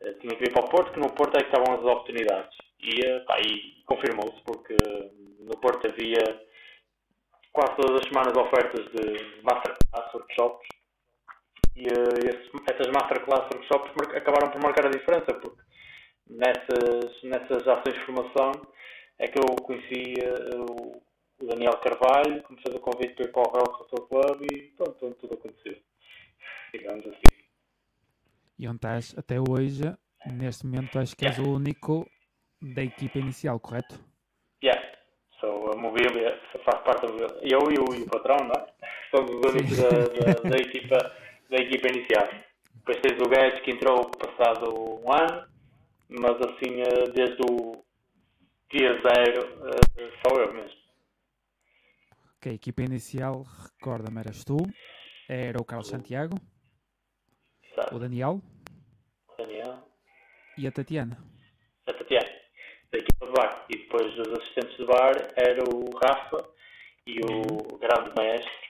Uh, tinha que vir para o Porto, que no Porto é que estavam as oportunidades. E, uh, pá, e confirmou-se porque no Porto havia quase todas as semanas ofertas de masterclass, workshops, e essas masterclass workshops acabaram por marcar a diferença, porque nessas, nessas ações de formação é que eu conheci uh, o Daniel Carvalho, que me fez o convite para ir para o Real Football Club e pronto, tudo aconteceu. Digamos assim. E onde estás até hoje, neste momento, acho que és o único da equipa inicial, correto? Yeah. Sou a mobília, faço parte mobília. Eu e o, e o patrão, não é? Somos os únicos da, da, da equipa da equipa inicial. Depois tens o Guedes que entrou passado um ano, mas assim eh, desde o dia zero eh, só eu mesmo. Ok, a equipa inicial, recorda-me, eras tu, era o Carlos Santiago, O Daniel, o Daniel e a Tatiana. A Tatiana, da equipa de bar. E depois os assistentes de bar era o Rafa e o uhum. grande mestre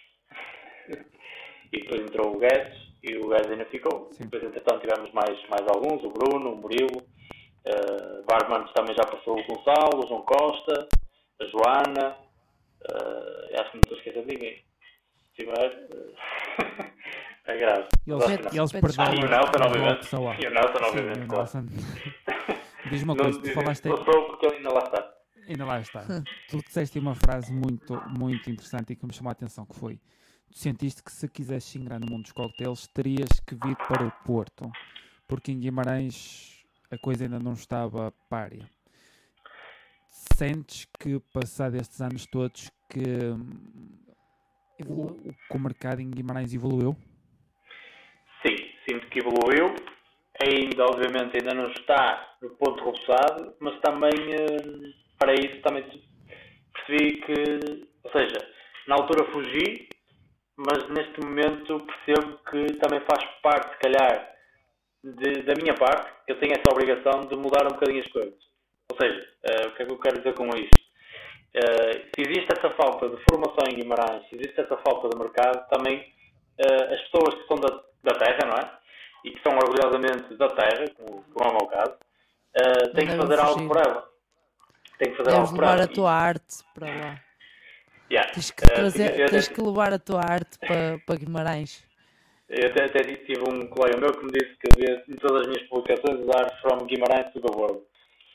e depois entrou o Guedes e o Guedes ainda ficou. Sim. Depois, entretanto, tivemos mais, mais alguns, o Bruno, o Murilo, uh, Barmanos também já passou o Gonçalo, o João Costa, a Joana, uh, acho que não estou a esquecer de ninguém. Se tiver, uh, é grave. Eles, eles perderam. Ah, e o Nelson, obviamente. E o Nelson, obviamente, claro. Diz-me uma coisa, tu falaste. Não sou porque ele ainda lá está. Ainda lá está. tu disseste uma frase muito, muito interessante e que me chamou a atenção, que foi tu sentiste que se quisesse ingrar no mundo dos coquetéis terias que vir para o Porto, porque em Guimarães a coisa ainda não estava párea. Sentes que, passado estes anos todos, que hum, o, que o mercado em Guimarães evoluiu? Sim, sinto que evoluiu. Ainda, obviamente, ainda não está no ponto roçado, mas também, eh, para isso, também percebi que, ou seja, na altura fugi, mas neste momento percebo que também faz parte, se calhar, de, da minha parte, eu tenho essa obrigação de mudar um bocadinho as coisas. Ou seja, uh, o que é que eu quero dizer com isto? Uh, se existe essa falta de formação em Guimarães, se existe essa falta de mercado, também uh, as pessoas que são da, da terra, não é? E que são orgulhosamente da terra, como, como é o meu caso, têm que fazer algo por ela. Têm que fazer Deves algo por levar ela. a tua arte para lá. Yeah. Tens que, trazer, tens que levar a tua arte para, para Guimarães. Eu até, até tive um colega meu que me disse que devia, em todas as minhas publicações, usar From Guimarães to the World.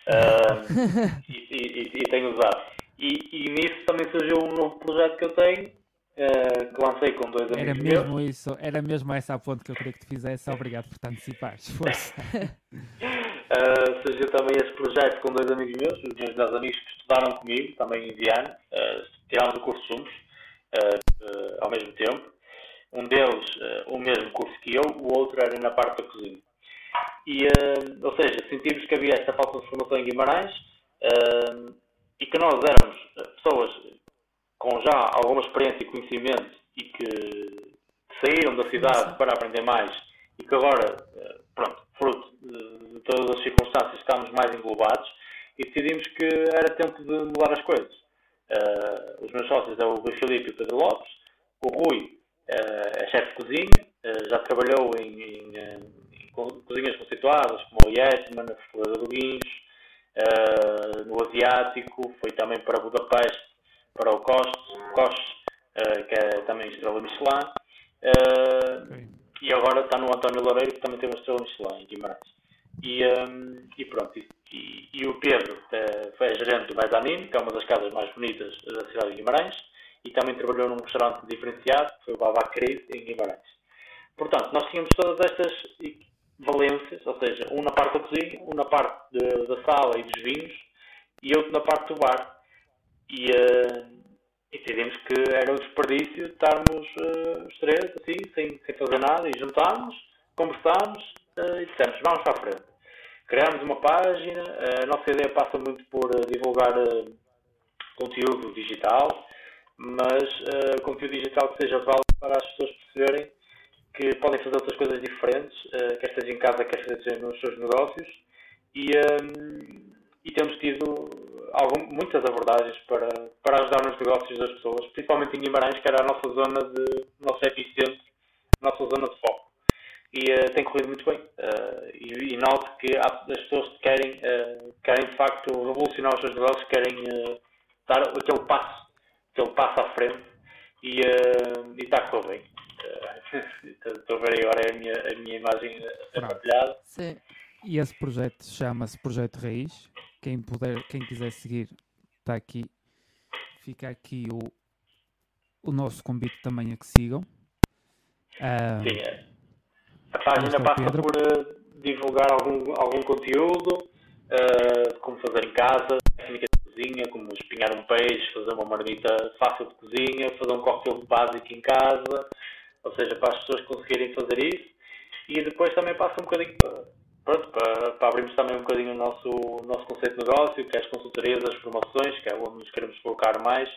Uh, e, e, e, tenho usado. E, e, nisso também surgiu um novo projeto que eu tenho, uh, que lancei com dois amigos era mesmo meus. Isso, era mesmo essa a ponto que eu queria que tu fizesse. Obrigado por te antecipares. Força. uh, surgiu também esse projeto com dois amigos meus, os meus dois amigos que estudaram comigo, também em Viana. tirámos o curso juntos, ao mesmo tempo um deles uh, o mesmo curso que eu, o outro era na parte da cozinha. E, uh, ou seja, sentimos que havia esta falta de formação em Guimarães uh, e que nós éramos pessoas com já alguma experiência e conhecimento e que saíram da cidade para aprender mais e que agora, pronto, fruto de, de todas as circunstâncias, estamos mais englobados e decidimos que era tempo de mudar as coisas. os meus sócios é o Rui Filipe e o Pedro Lopes, o Rui é chefe de cozinha, eh, já trabalhou em, em, em cozinhas conceituadas como o Yetman, a Fortaleza do Guinhos, eh, no Asiático, foi também para Budapeste, para o Coste, que é também estrela Michelin, okay. e agora está no António Loureiro, que também tem uma estrela Michelin em Guimarães. E, um, e pronto, e, e, o Pedro é, foi gerente do Mezzanine, que é uma das casas mais bonitas da cidade de Guimarães, e também trabalhou num restaurante diferenciado, que foi o Baba Cris, em Guimarães. Portanto, nós tínhamos todas estas valências, ou seja, um na parte da cozinha, um na parte de, da sala e dos vinhos, e outro na parte do bar. E uh, decidimos que era um desperdício estarmos uh, os três, assim, sem, sem fazer nada, e juntámos, conversámos uh, e dissemos, vamos para a frente. Criámos uma página, a nossa ideia passa muito por divulgar conteúdo digital, mas uh, conteúdo digital que seja válido para as pessoas perceberem que podem fazer outras coisas diferentes, uh, quer seja em casa, quer seja nos seus negócios, e, um, e temos tido algum, muitas abordagens para, para ajudar nos negócios das pessoas, principalmente em Guimarães, que era a nossa zona de, nosso epicentro, nossa zona de foco. E uh, tem corrido muito bem. Uh, e, e noto que há, as pessoas que querem, uh, querem de facto revolucionar os seus negócios, querem dar aquele passo que ele passa à frente e, uh, e está a correr bem. Estou a ver agora a minha, a minha imagem partilhada. Sim. E esse projeto chama-se Projeto Raiz. Quem, puder, quem quiser seguir, está aqui. Fica aqui o, o nosso convite também a que sigam. Uh, Sim, é. a página passa Pedro. por uh, divulgar algum, algum conteúdo, uh, como fazer em casa, técnicas cozinha, como espinhar um peixe, fazer uma marmita fácil de cozinha, fazer um coquetel básico em casa, ou seja, para as pessoas conseguirem fazer isso. E depois também passa um bocadinho para, pronto, para, para abrirmos também um bocadinho o nosso, o nosso conceito de negócio, que é as consultorias, as formações, que é onde nos queremos colocar mais.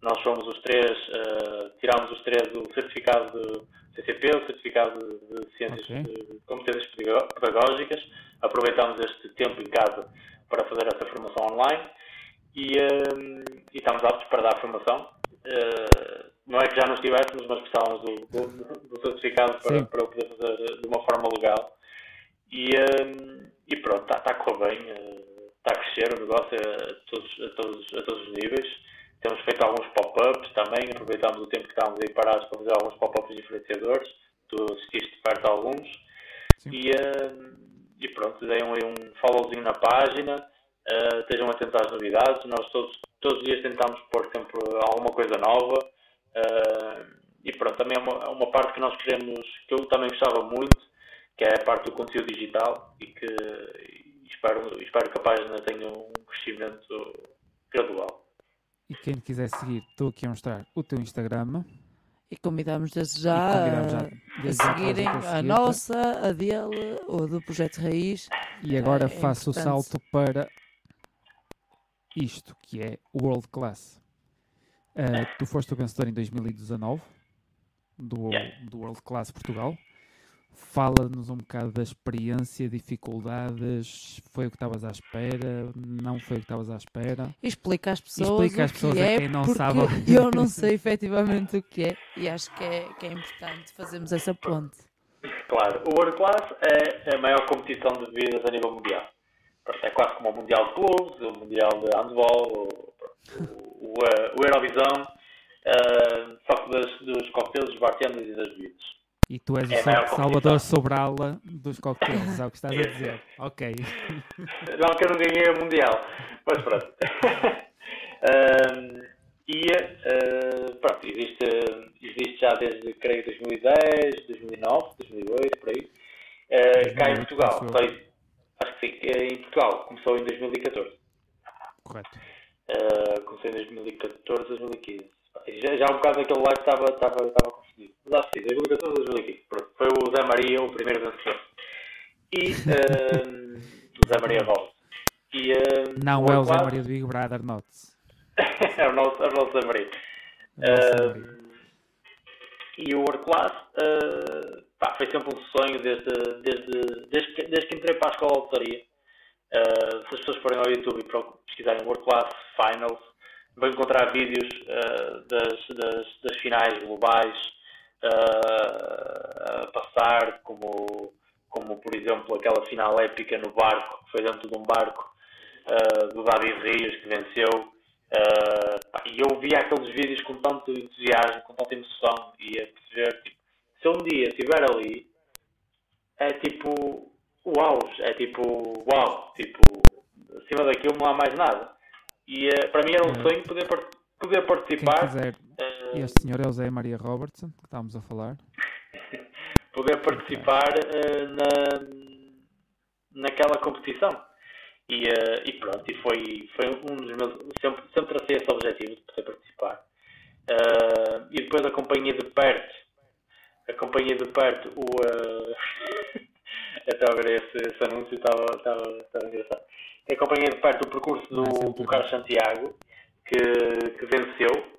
Nós somos os três, uh, tiramos os três o certificado de CCP, o certificado de, de Ciências okay. de Competências Pedagógicas. Aproveitamos este tempo em casa para fazer essa formação online e, uh, e estamos aptos para dar formação. Uh, não é que já não estivéssemos, mas precisávamos do, do, do certificado para, para o poder fazer de uma forma legal. E, uh, e pronto, está tá a correr bem, está a crescer o negócio a todos, a todos, a todos os níveis. Temos feito alguns pop-ups também, aproveitamos o tempo que estávamos aí parados para fazer alguns pop-ups diferenciadores. Tu assististe perto a alguns. E, e pronto, dei um, um followzinho na página. Uh, estejam atentos às novidades. Nós todos, todos os dias tentamos pôr sempre alguma coisa nova. Uh, e pronto, também é uma, é uma, parte que nós queremos, que eu também gostava muito, que é a parte do conteúdo digital e que e espero, espero que a página tenha um crescimento gradual. E quem quiser seguir, estou aqui a mostrar o teu Instagram E convidamos desde já, convidamos já- a, desde a a seguirem a a seguir-te. nossa, a dele, ou do Projeto Raiz. E agora É faço o salto para isto, que é o World Class. Uh, tu foste o vencedor em 2019 do, Yeah. do World Class Portugal. Fala-nos um bocado da experiência, dificuldades, foi o que estavas à espera, não foi o que estavas à espera. Explica às pessoas explica às pessoas que a é, quem não sabe o que- eu não sei efetivamente o que é. E acho que é, que é importante fazermos essa ponte. Claro, o World Class é a maior competição de bebidas a nível mundial. É quase como o Mundial de Clubes, o Mundial de Handball, o, o, o, o Eurovisão, eh, só que das, dos coquetéis, dos bartenders e das bebidas. E tu és É o Sal- Salvador Sobrala dos coquetéis, é o que estás a dizer. Ok. Não que eu não ganhei o Mundial, mas pronto. Ahm, e eh, pronto, existe, existe já desde, creio, 2010, 2009, 2008, por aí. Eh, cá em 2008, Portugal, sei- acho que sim, eh, em Portugal começou em 2014. Correto. Uh, comecei em 2014, 2015. Já, já um bocado aquele live estava, estava, estava confundido. Mas acho que sim, 2014, 2015. Pronto. Foi o Zé Maria o primeiro vencedor. E o Zé Maria Rosa. E, um, Não é o Zé Maria do Big Brother, note-se. é o nosso, é o nosso Zé Maria. Zé Maria. E o World Class uh, pá, foi sempre um sonho desde, desde, desde, que, desde que entrei para a escola de lotaria. Uh, se as pessoas forem ao YouTube e pesquisarem World Class Finals, vão encontrar vídeos uh, das, das, das finais globais uh, a passar, como, como por exemplo aquela final épica no barco, que foi dentro de um barco uh, do David Rios que venceu. E eu via aqueles vídeos com tanto entusiasmo, com tanta emoção, e a perceber, tipo, se um dia estiver ali, é tipo auge, é tipo, uau, tipo, acima daquilo não há mais nada. E eh, para mim era um É. sonho poder, poder participar, eh, este senhor é o Zé Maria Robertson, que estávamos a falar. poder participar eh, na, naquela competição. E, e pronto, e foi, foi um dos meus. Sempre, sempre tracei esse objetivo de poder participar. Eh, e depois acompanhei de perto, acompanhei de perto o. eh, até agora esse, esse anúncio estava, estava, estava engraçado. Acompanhei de perto o percurso do, do Carlos Santiago, que, que venceu.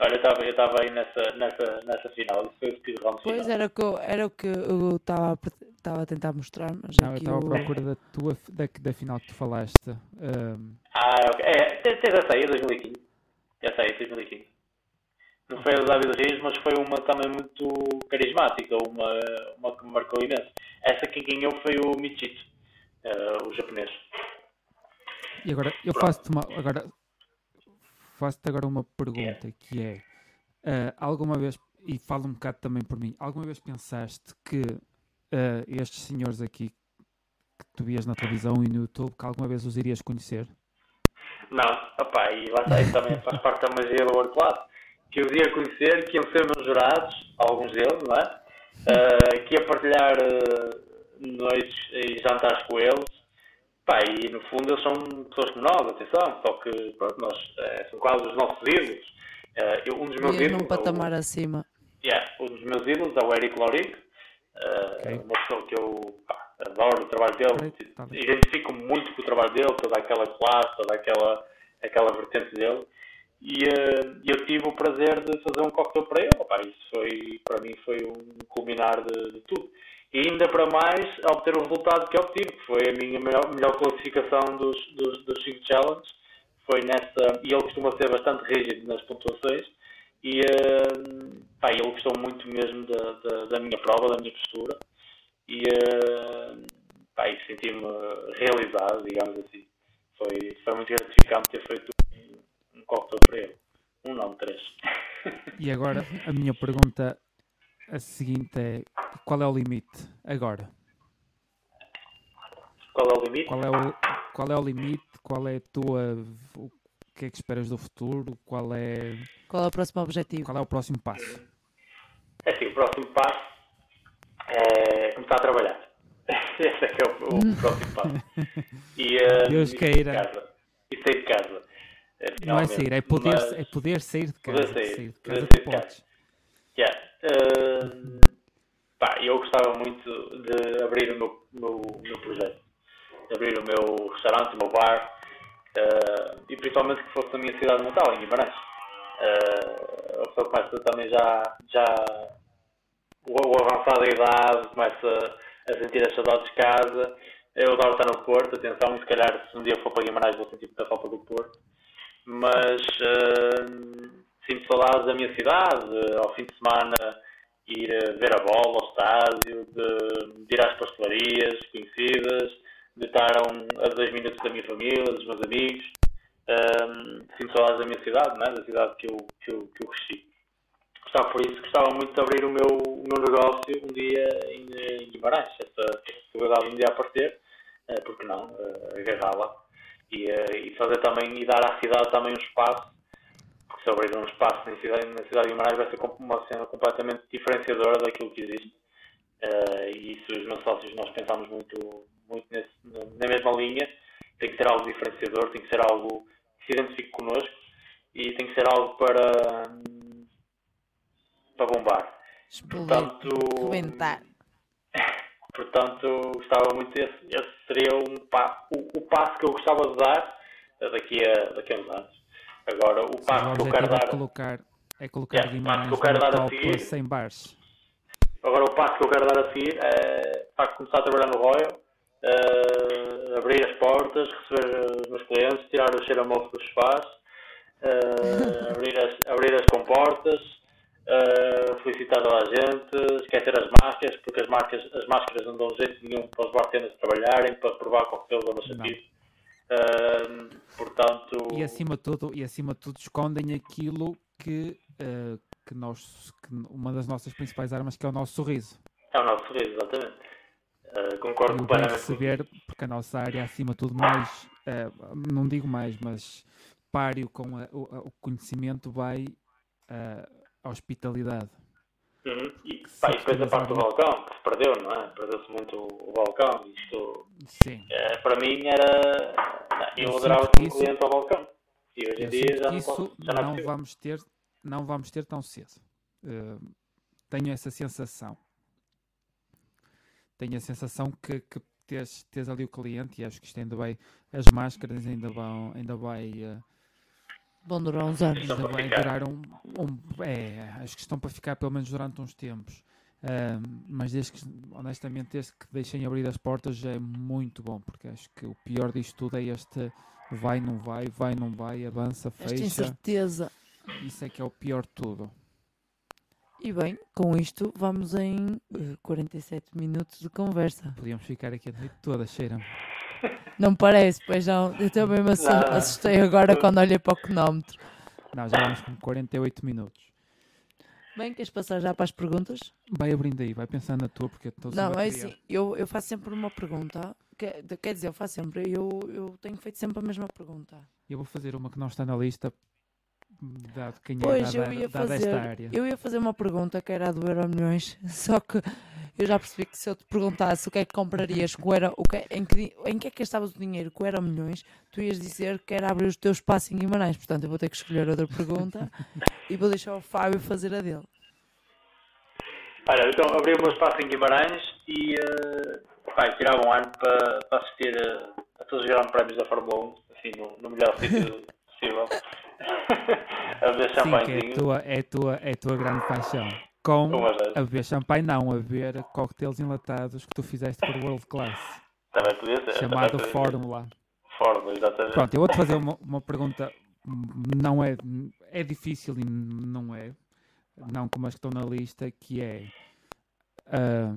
Olha, eu estava- eu aí nessa, nessa, nessa final, isso foi o speedrun final. Pois era o que eu, era o que eu estava a pre- estava a tentar mostrar, mas Não, eu aqui estava à o... procura da tua da, da final que tu falaste. Ahm, Ah, ok. É, tens tens essa aí, 2015. Essa aí, 2015. Não foi a do David Reis, mas foi uma também muito carismática, uma, uma que me marcou imenso. Essa quem ganhou foi o Michito, o japonês. e agora eu faço-te uma agora faço-te agora uma pergunta que é ah, alguma vez e falo um bocado também por mim, alguma vez pensaste que ah, estes senhores aqui que tu vias na televisão e no YouTube, que alguma vez os irias conhecer? Não, opá, e lá está, isso também faz parte da magia do World. Que eu ia conhecer, que iam ser meus jurados, alguns deles, não é? Eh, que ia partilhar noites e jantares com eles. Pá, e no fundo eles são pessoas como nós, atenção, só que pronto, nós, eh, são quase os nossos ídolos. Eh, eu- um dos meus Ias ídolos. num patamar acima. Yeah, um dos meus ídolos é o Eric Lorig, uh, Ok. uma pessoa que eu pá, adoro o trabalho dele, Ok, tá bem. identifico muito com o trabalho dele, toda aquela classe, toda aquela, aquela vertente dele. E uh, eu tive o prazer de fazer um cocktail para ele. Opá, isso foi, para mim foi um culminar de, de tudo. E ainda para mais obter o resultado que obtive, que foi a minha melhor, melhor classificação dos, dos, dos 5 challenges. Foi nessa, e ele costuma ser bastante rígido nas pontuações. E uh, pá, ele gostou muito mesmo da, da, da minha prova, da minha postura. E, uh, e senti-me realizado, digamos assim. Foi, foi muito gratificante ter feito um, um cocktail para ele. Um não, três. E agora a minha pergunta a seguinte é qual é o limite agora? Qual é o limite? Qual é o, qual é o limite? Qual é a tua. O que é que esperas do futuro? Qual é, Qual é o próximo objetivo? qual é o próximo passo? É assim, o próximo passo é começar a trabalhar. Esse é que é o, o próximo passo. E, uh, Deus e queira. sair de casa. E sair de casa. É, Não é finalmente. sair, é poder, Mas- é poder sair de casa. Poder sair, sair de poder casa sair de casa. podes. Yeah. Pá, eu gostava muito de abrir o meu, meu, meu projeto. De abrir o meu restaurante, o meu bar. uh, e principalmente que fosse na minha cidade natal, em Guimarães. Uh, a pessoa começa também já, já o, o avançado da idade, começa a sentir as saudades de casa. Eu adoro estar no Porto, atenção, e se calhar se um dia for para Guimarães vou sentir muita falta do Porto. Mas uh, sinto saudades da minha cidade, ao fim de semana ir eh, ver a bola ao estádio, de, de ir às pastelarias conhecidas, de estar a, um, a dois minutos da minha família, dos meus amigos. Um, sinto saudades da minha cidade, né? da cidade que eu, que eu, que eu cresci. Gostava por isso, gostava muito de abrir o meu, o meu negócio um dia em, em Guimarães, essa, possibilidade de um dia aparecer, eh, porque não, eh, agarrá-la e, eh, e fazer também e dar à cidade também um espaço porque se abrir um espaço na cidade, na cidade de Guimarães vai ser uma cena completamente diferenciadora daquilo que existe Eh, e isso os meus sócios nós pensamos muito, muito nesse, na mesma linha tem que ser algo diferenciador, tem que ser algo que se identifique connosco e tem que ser algo para para bombar Explodir, portanto. Portanto, gostava muito esse, esse seria um o, o passo que eu gostava de dar daqui a, daqui a uns anos. Agora, o passo que eu quero objetivo é dar, colocar, é colocar Yeah, Guimarães que eu quero no dar a seguir- 100 bares. agora o passo que eu quero dar a seguir é para começar a trabalhar no Royal, eh, abrir as portas, receber os meus clientes, tirar o cheiro a mofo dos sofás, eh, abrir, as, abrir as comportas, eh, felicitar toda a gente, esquecer as máscaras, porque as, marcas, as máscaras não dão jeito nenhum para os bartenders trabalharem, para provar coquetéis ou uma chatice. Portanto, E acima de tudo, e acima de tudo escondem aquilo que, eh, que nós, que uma das nossas principais armas que é o nosso sorriso. é o nosso sorriso, exatamente. E concordo contigo. receber, porque a nossa área acima de tudo mais, eh, não digo mais, mas páreo com a- o, o conhecimento vai a hospitalidade. Uhum. E, pá, e depois a parte do balcão, que se perdeu, não é? Perdeu-se muito o, o balcão. Isto, Sim. eh, para mim, era. Eu Eu adorava ter que um isso- cliente ao balcão. E hoje em dia já não, isso posso, já não, não vamos ter, não vamos ter tão cedo. Eh, tenho essa sensação. Tenho a sensação que, que tens, tens ali o cliente e acho que isto ainda vai, as máscaras ainda vão, ainda vai, eh, Vão durar uns anos. Ainda vai ficar. durar um, um- é, acho que estão para ficar pelo menos durante uns tempos. Mas desde que, honestamente, desde que deixem abrir as portas já é muito bom, porque acho que o pior disto tudo é este vai, não vai, vai, não vai, avança, Esta fecha. incerteza. Isso é que é o pior de tudo. E bem, com isto vamos em eh, 47 minutos de conversa. Podíamos ficar aqui a noite toda, cheira Não parece, pois não. Eu também me assustei agora quando olhei para o cronómetro. Não, já vamos com 48 minutos. Bem, queres passar já para as perguntas? Vai abrindo aí, vai pensando na tua, porque eu estou Não, é assim, eu, eu faço sempre uma pergunta. Que, de- quer dizer, eu faço sempre, eu, eu tenho feito sempre a mesma pergunta. Eu vou fazer uma que não está na lista, dado quem é Pois, eu dada, ia dada fazer, esta área. eu ia fazer uma pergunta que era a do Euro Milhões, só que eu já percebi que se eu te perguntasse o que é que comprarias com o Euro, o que, em, que, em que é que gastavas o dinheiro com Euro Milhões, tu ias dizer que era abrir o teu espaço em Guimarães, portanto eu vou ter que escolher outra pergunta e vou deixar o Fábio fazer a dele. Olha, então abri o meu espaço em Guimarães e eh, pá, eu tirava um ano para, para assistir a, a todos os grandes prémios da Fórmula 1, assim, no, no melhor sítio possível. a Sim, que é a champanhezinho. tua, é a tua, é a tua grande paixão. Com a beber champanhe, não, a beber coquetéis enlatados que tu fizeste por World Class, Também podia ser. chamado podia ser. Fórmula. Fórmula, exatamente. Pronto, eu vou-te fazer uma, uma pergunta, não é, é difícil e não é, não como as que estão na lista, que é, ah,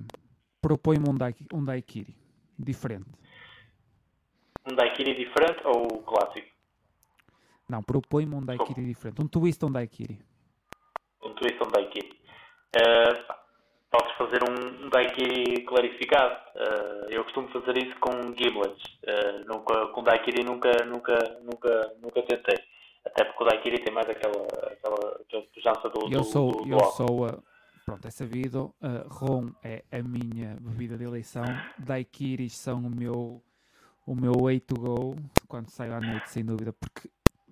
propõe-me um, daiki- um daiquiri, diferente. Um daiquiri diferente ou clássico? Não, propõe-me um daiquiri diferente, um twist um daiquiri. Um twist um daiquiri? Eh, pá, podes fazer um, daiquiri clarificado. Eh, eu costumo fazer isso com giblets. Eh, nunca, com daiquiri nunca, nunca, nunca, nunca tentei. Até porque o daiquiri tem mais aquela, aquela, aquela pujança do, Eu do, sou, do, do eu álcool. sou, ah, pronto, é sabido, ah, rom é a minha bebida de eleição, daiquiris são o meu, o meu way to go quando saio à noite, sem dúvida, porque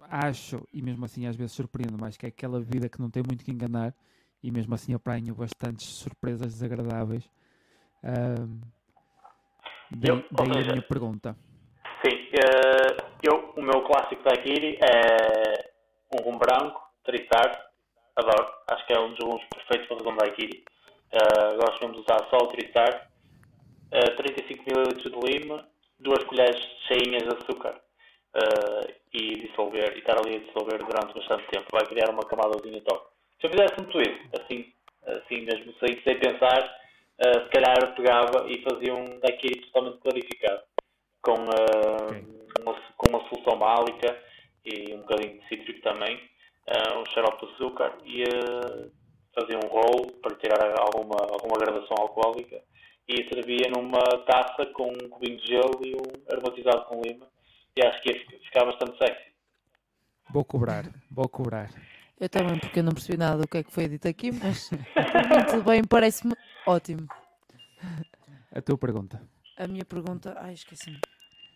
acho, e mesmo assim às vezes surpreendo mais, que é aquela vida que não tem muito que enganar e mesmo assim apanho bastantes surpresas desagradáveis. Ahm, daí, Eu- daí a seja, minha pergunta. Sim, eh, eu, o meu clássico daiquiri é um rum branco, tristar, adoro, acho que é um dos rumos perfeitos para fazer um daiquiri. Eh, gosto mesmo de usar só o tristar, eh, 35 ml de lima, duas colheres cheinhas de açúcar eh, e dissolver, e estar ali a dissolver durante bastante tempo, vai criar uma camadazinha top. Se eu fizesse tudo isso, assim, assim mesmo, sem, sem pensar, eh, se calhar pegava e fazia um daiquiri totalmente clarificado com, ah, Ok. uma, com uma solução málica e um bocadinho de cítrico também, ah, um xarope de açúcar e ah, fazia um rolo para tirar alguma, alguma gradação alcoólica e servia numa taça com um cubinho de gelo e um aromatizado com lima e acho que ia fi- ficar bastante sexy. Vou cobrar, vou cobrar. Eu também, porque eu não percebi nada do que é que foi dito aqui, mas tudo bem, parece-me ótimo. A tua pergunta. A minha pergunta. Ai, esqueci-me.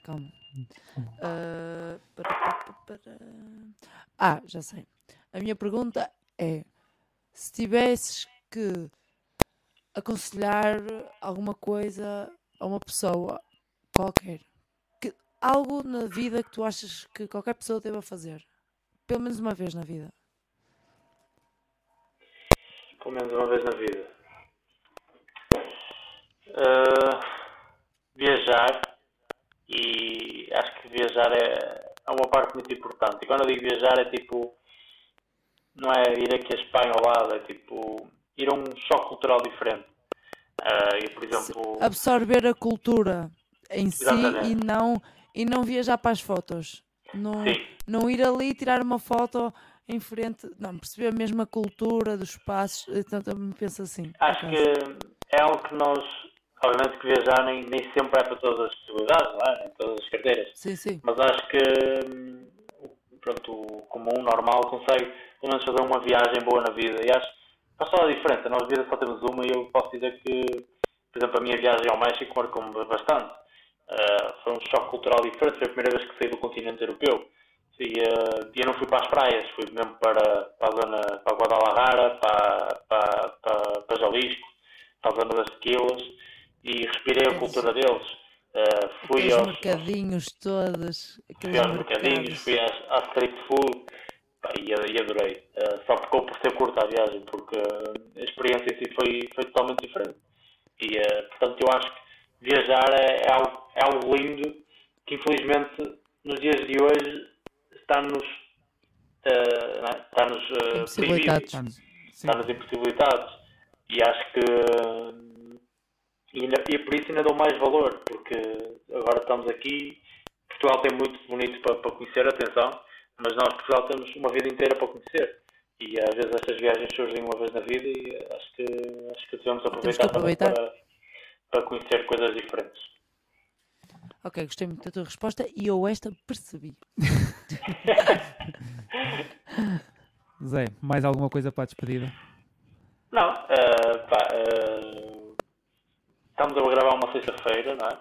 Calma. Ah, para, para, para. Ah, já sei. A minha pergunta é: se tivesses que aconselhar alguma coisa a uma pessoa qualquer, que, algo na vida que tu achas que qualquer pessoa deva fazer, pelo menos uma vez na vida. Pelo menos uma vez na vida. Ah, viajar e acho que viajar é, é uma parte muito importante. E quando eu digo viajar é tipo não é ir aqui a Espanha ao lado, é tipo ir a um choque cultural diferente. Ah, e por exemplo, Absorver a cultura em si Exatamente. e não, e não viajar para as fotos. Não, sim, não ir ali tirar uma foto em frente, não, perceber mesmo a cultura dos espaços, então também penso assim. acho que é algo que nós, obviamente que viajar nem, nem sempre é para todas as possibilidades, não é? Nem todas as carteiras. Sim, sim. mas acho que hum, pronto, o comum, normal, consegue pelo menos fazer uma viagem boa na vida. E acho que faz toda a diferença. Nós, vida, só temos uma e eu posso dizer que, por exemplo, a minha viagem ao México marcou-me bastante. Ah, foi um choque cultural diferente. Foi a primeira vez que saí do continente europeu. E, e eu não fui para as praias, fui mesmo para, para a zona, para Guadalajara, para, para, para, para Jalisco, para a zona das tequilas e respirei a cultura deles. Ah, fui Aqueles aos, mercadinhos todos, fui aos mercadinhos, fui às, à street food pá, e, e adorei. Uh, só ficou por ser curta a viagem, porque uh, a experiência em si foi, foi totalmente diferente. E, uh, portanto, eu acho que viajar é, é, algo, é algo lindo que, infelizmente, nos dias de hoje está-nos uh, não é? está-nos uh, Impossibilitados. proibido está-nos impossibilitados. E acho que. E, ainda- e por isso ainda dou mais valor, porque agora estamos aqui. Portugal tem muito bonito para, para conhecer, atenção, mas nós, Portugal, temos uma vida inteira para conhecer. E às vezes estas viagens surgem uma vez na vida e acho que, acho que devemos aproveitar, também aproveitar. para, para conhecer coisas diferentes. Ok, gostei muito da tua resposta e eu esta percebi. Zé, mais alguma coisa para a despedida? Não, eh, pá, eh, estamos a gravar uma sexta-feira, não é?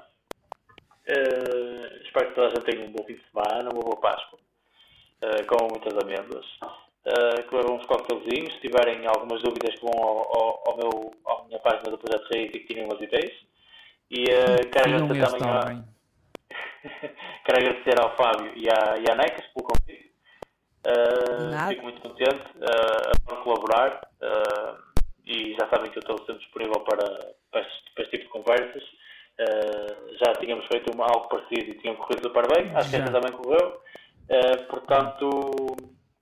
Eh, espero que toda a gente tenha um bom fim de semana, uma boa Páscoa, eh, com muitas amêndoas. Eh, que bebam uns coquetelzinhos, se tiverem algumas dúvidas que vão ao, ao, ao meu, à minha página do Projeto Raiz e que tirem umas ideias. E eh, quero agradecer também. quero agradecer ao Fábio e à, e à Necas pelo convite. Uh, fico muito contente uh, a colaborar uh, e já sabem que eu estou sempre disponível para, para, este, para este tipo de conversas. Uh, já tínhamos feito uma, algo parecido e tinha corrido super bem, acho que esta também correu. Uh, portanto,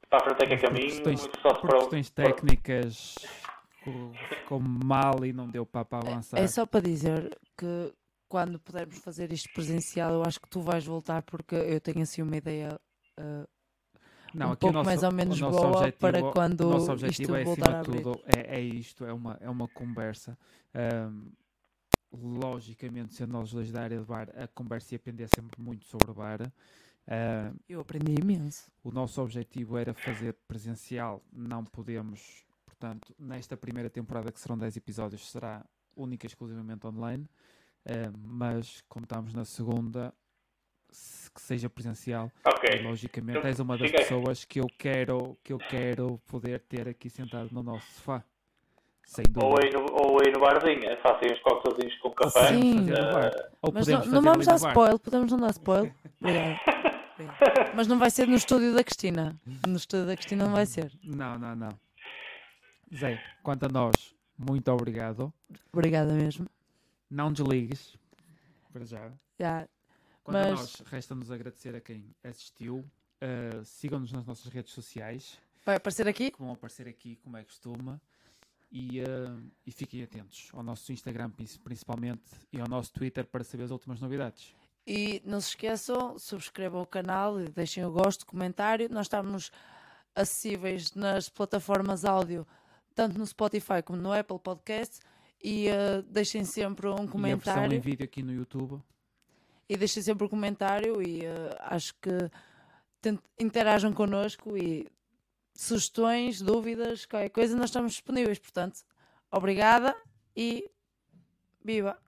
para a frente é que é Por caminho, questões, muito por para, questões para- técnicas ficou- mal e não deu para, para avançar. É só para dizer que quando pudermos fazer isto presencial, eu acho que tu vais voltar porque eu tenho assim uma ideia uh, Não, um pouco nosso- mais ou menos nosso boa objetivo- para o quando nosso isto objetivo é, voltar a acima de abrir. tudo, é, é isto, é uma, é uma conversa. Ahm, logicamente, sendo nós dois da área de bar, a conversa ia pender sempre muito sobre o bar. Ahm, Eu aprendi imenso. o nosso objetivo era fazer presencial, não podemos, portanto, nesta primeira temporada, que serão 10 episódios, será única e exclusivamente online. Ahm, mas, como estamos na segunda, se- que seja presencial. Ok. E, logicamente, Então, és uma das pessoas que eu quero que eu quero poder ter aqui sentado no nosso sofá. Sem Ou dúvida. aí no, ou aí no barzinho, façam uns coquetelzinhos com café. Sim. Bar. Ou Mas não, não vamos dar spoiler, podemos não dar spoiler. Obrigada. Mas não vai ser no estúdio da Cristina. No estúdio da Cristina não vai ser. Não, não, não. Zé, quanto a nós, muito obrigado. Obrigada mesmo. Não desligues. Para já. Já. Quanto a Mas- nós, resta-nos agradecer a quem assistiu. Uh, Sigam-nos nas nossas redes sociais, Vai aparecer aqui? vão aparecer aqui, como é costume. E, uh, e fiquem atentos ao nosso Instagram, prin- principalmente, e ao nosso Twitter para saber as últimas novidades. E não se esqueçam, subscrevam o canal e deixem o gosto, comentário. Nós estamos acessíveis nas plataformas áudio, tanto no Spotify como no Apple Podcast. E eh, deixem sempre um E a comentário. em vídeo aqui no YouTube. E deixem sempre um comentário. E eh, acho que interajam connosco e sugestões, dúvidas, qualquer coisa, nós estamos disponíveis. Portanto, obrigada e viva!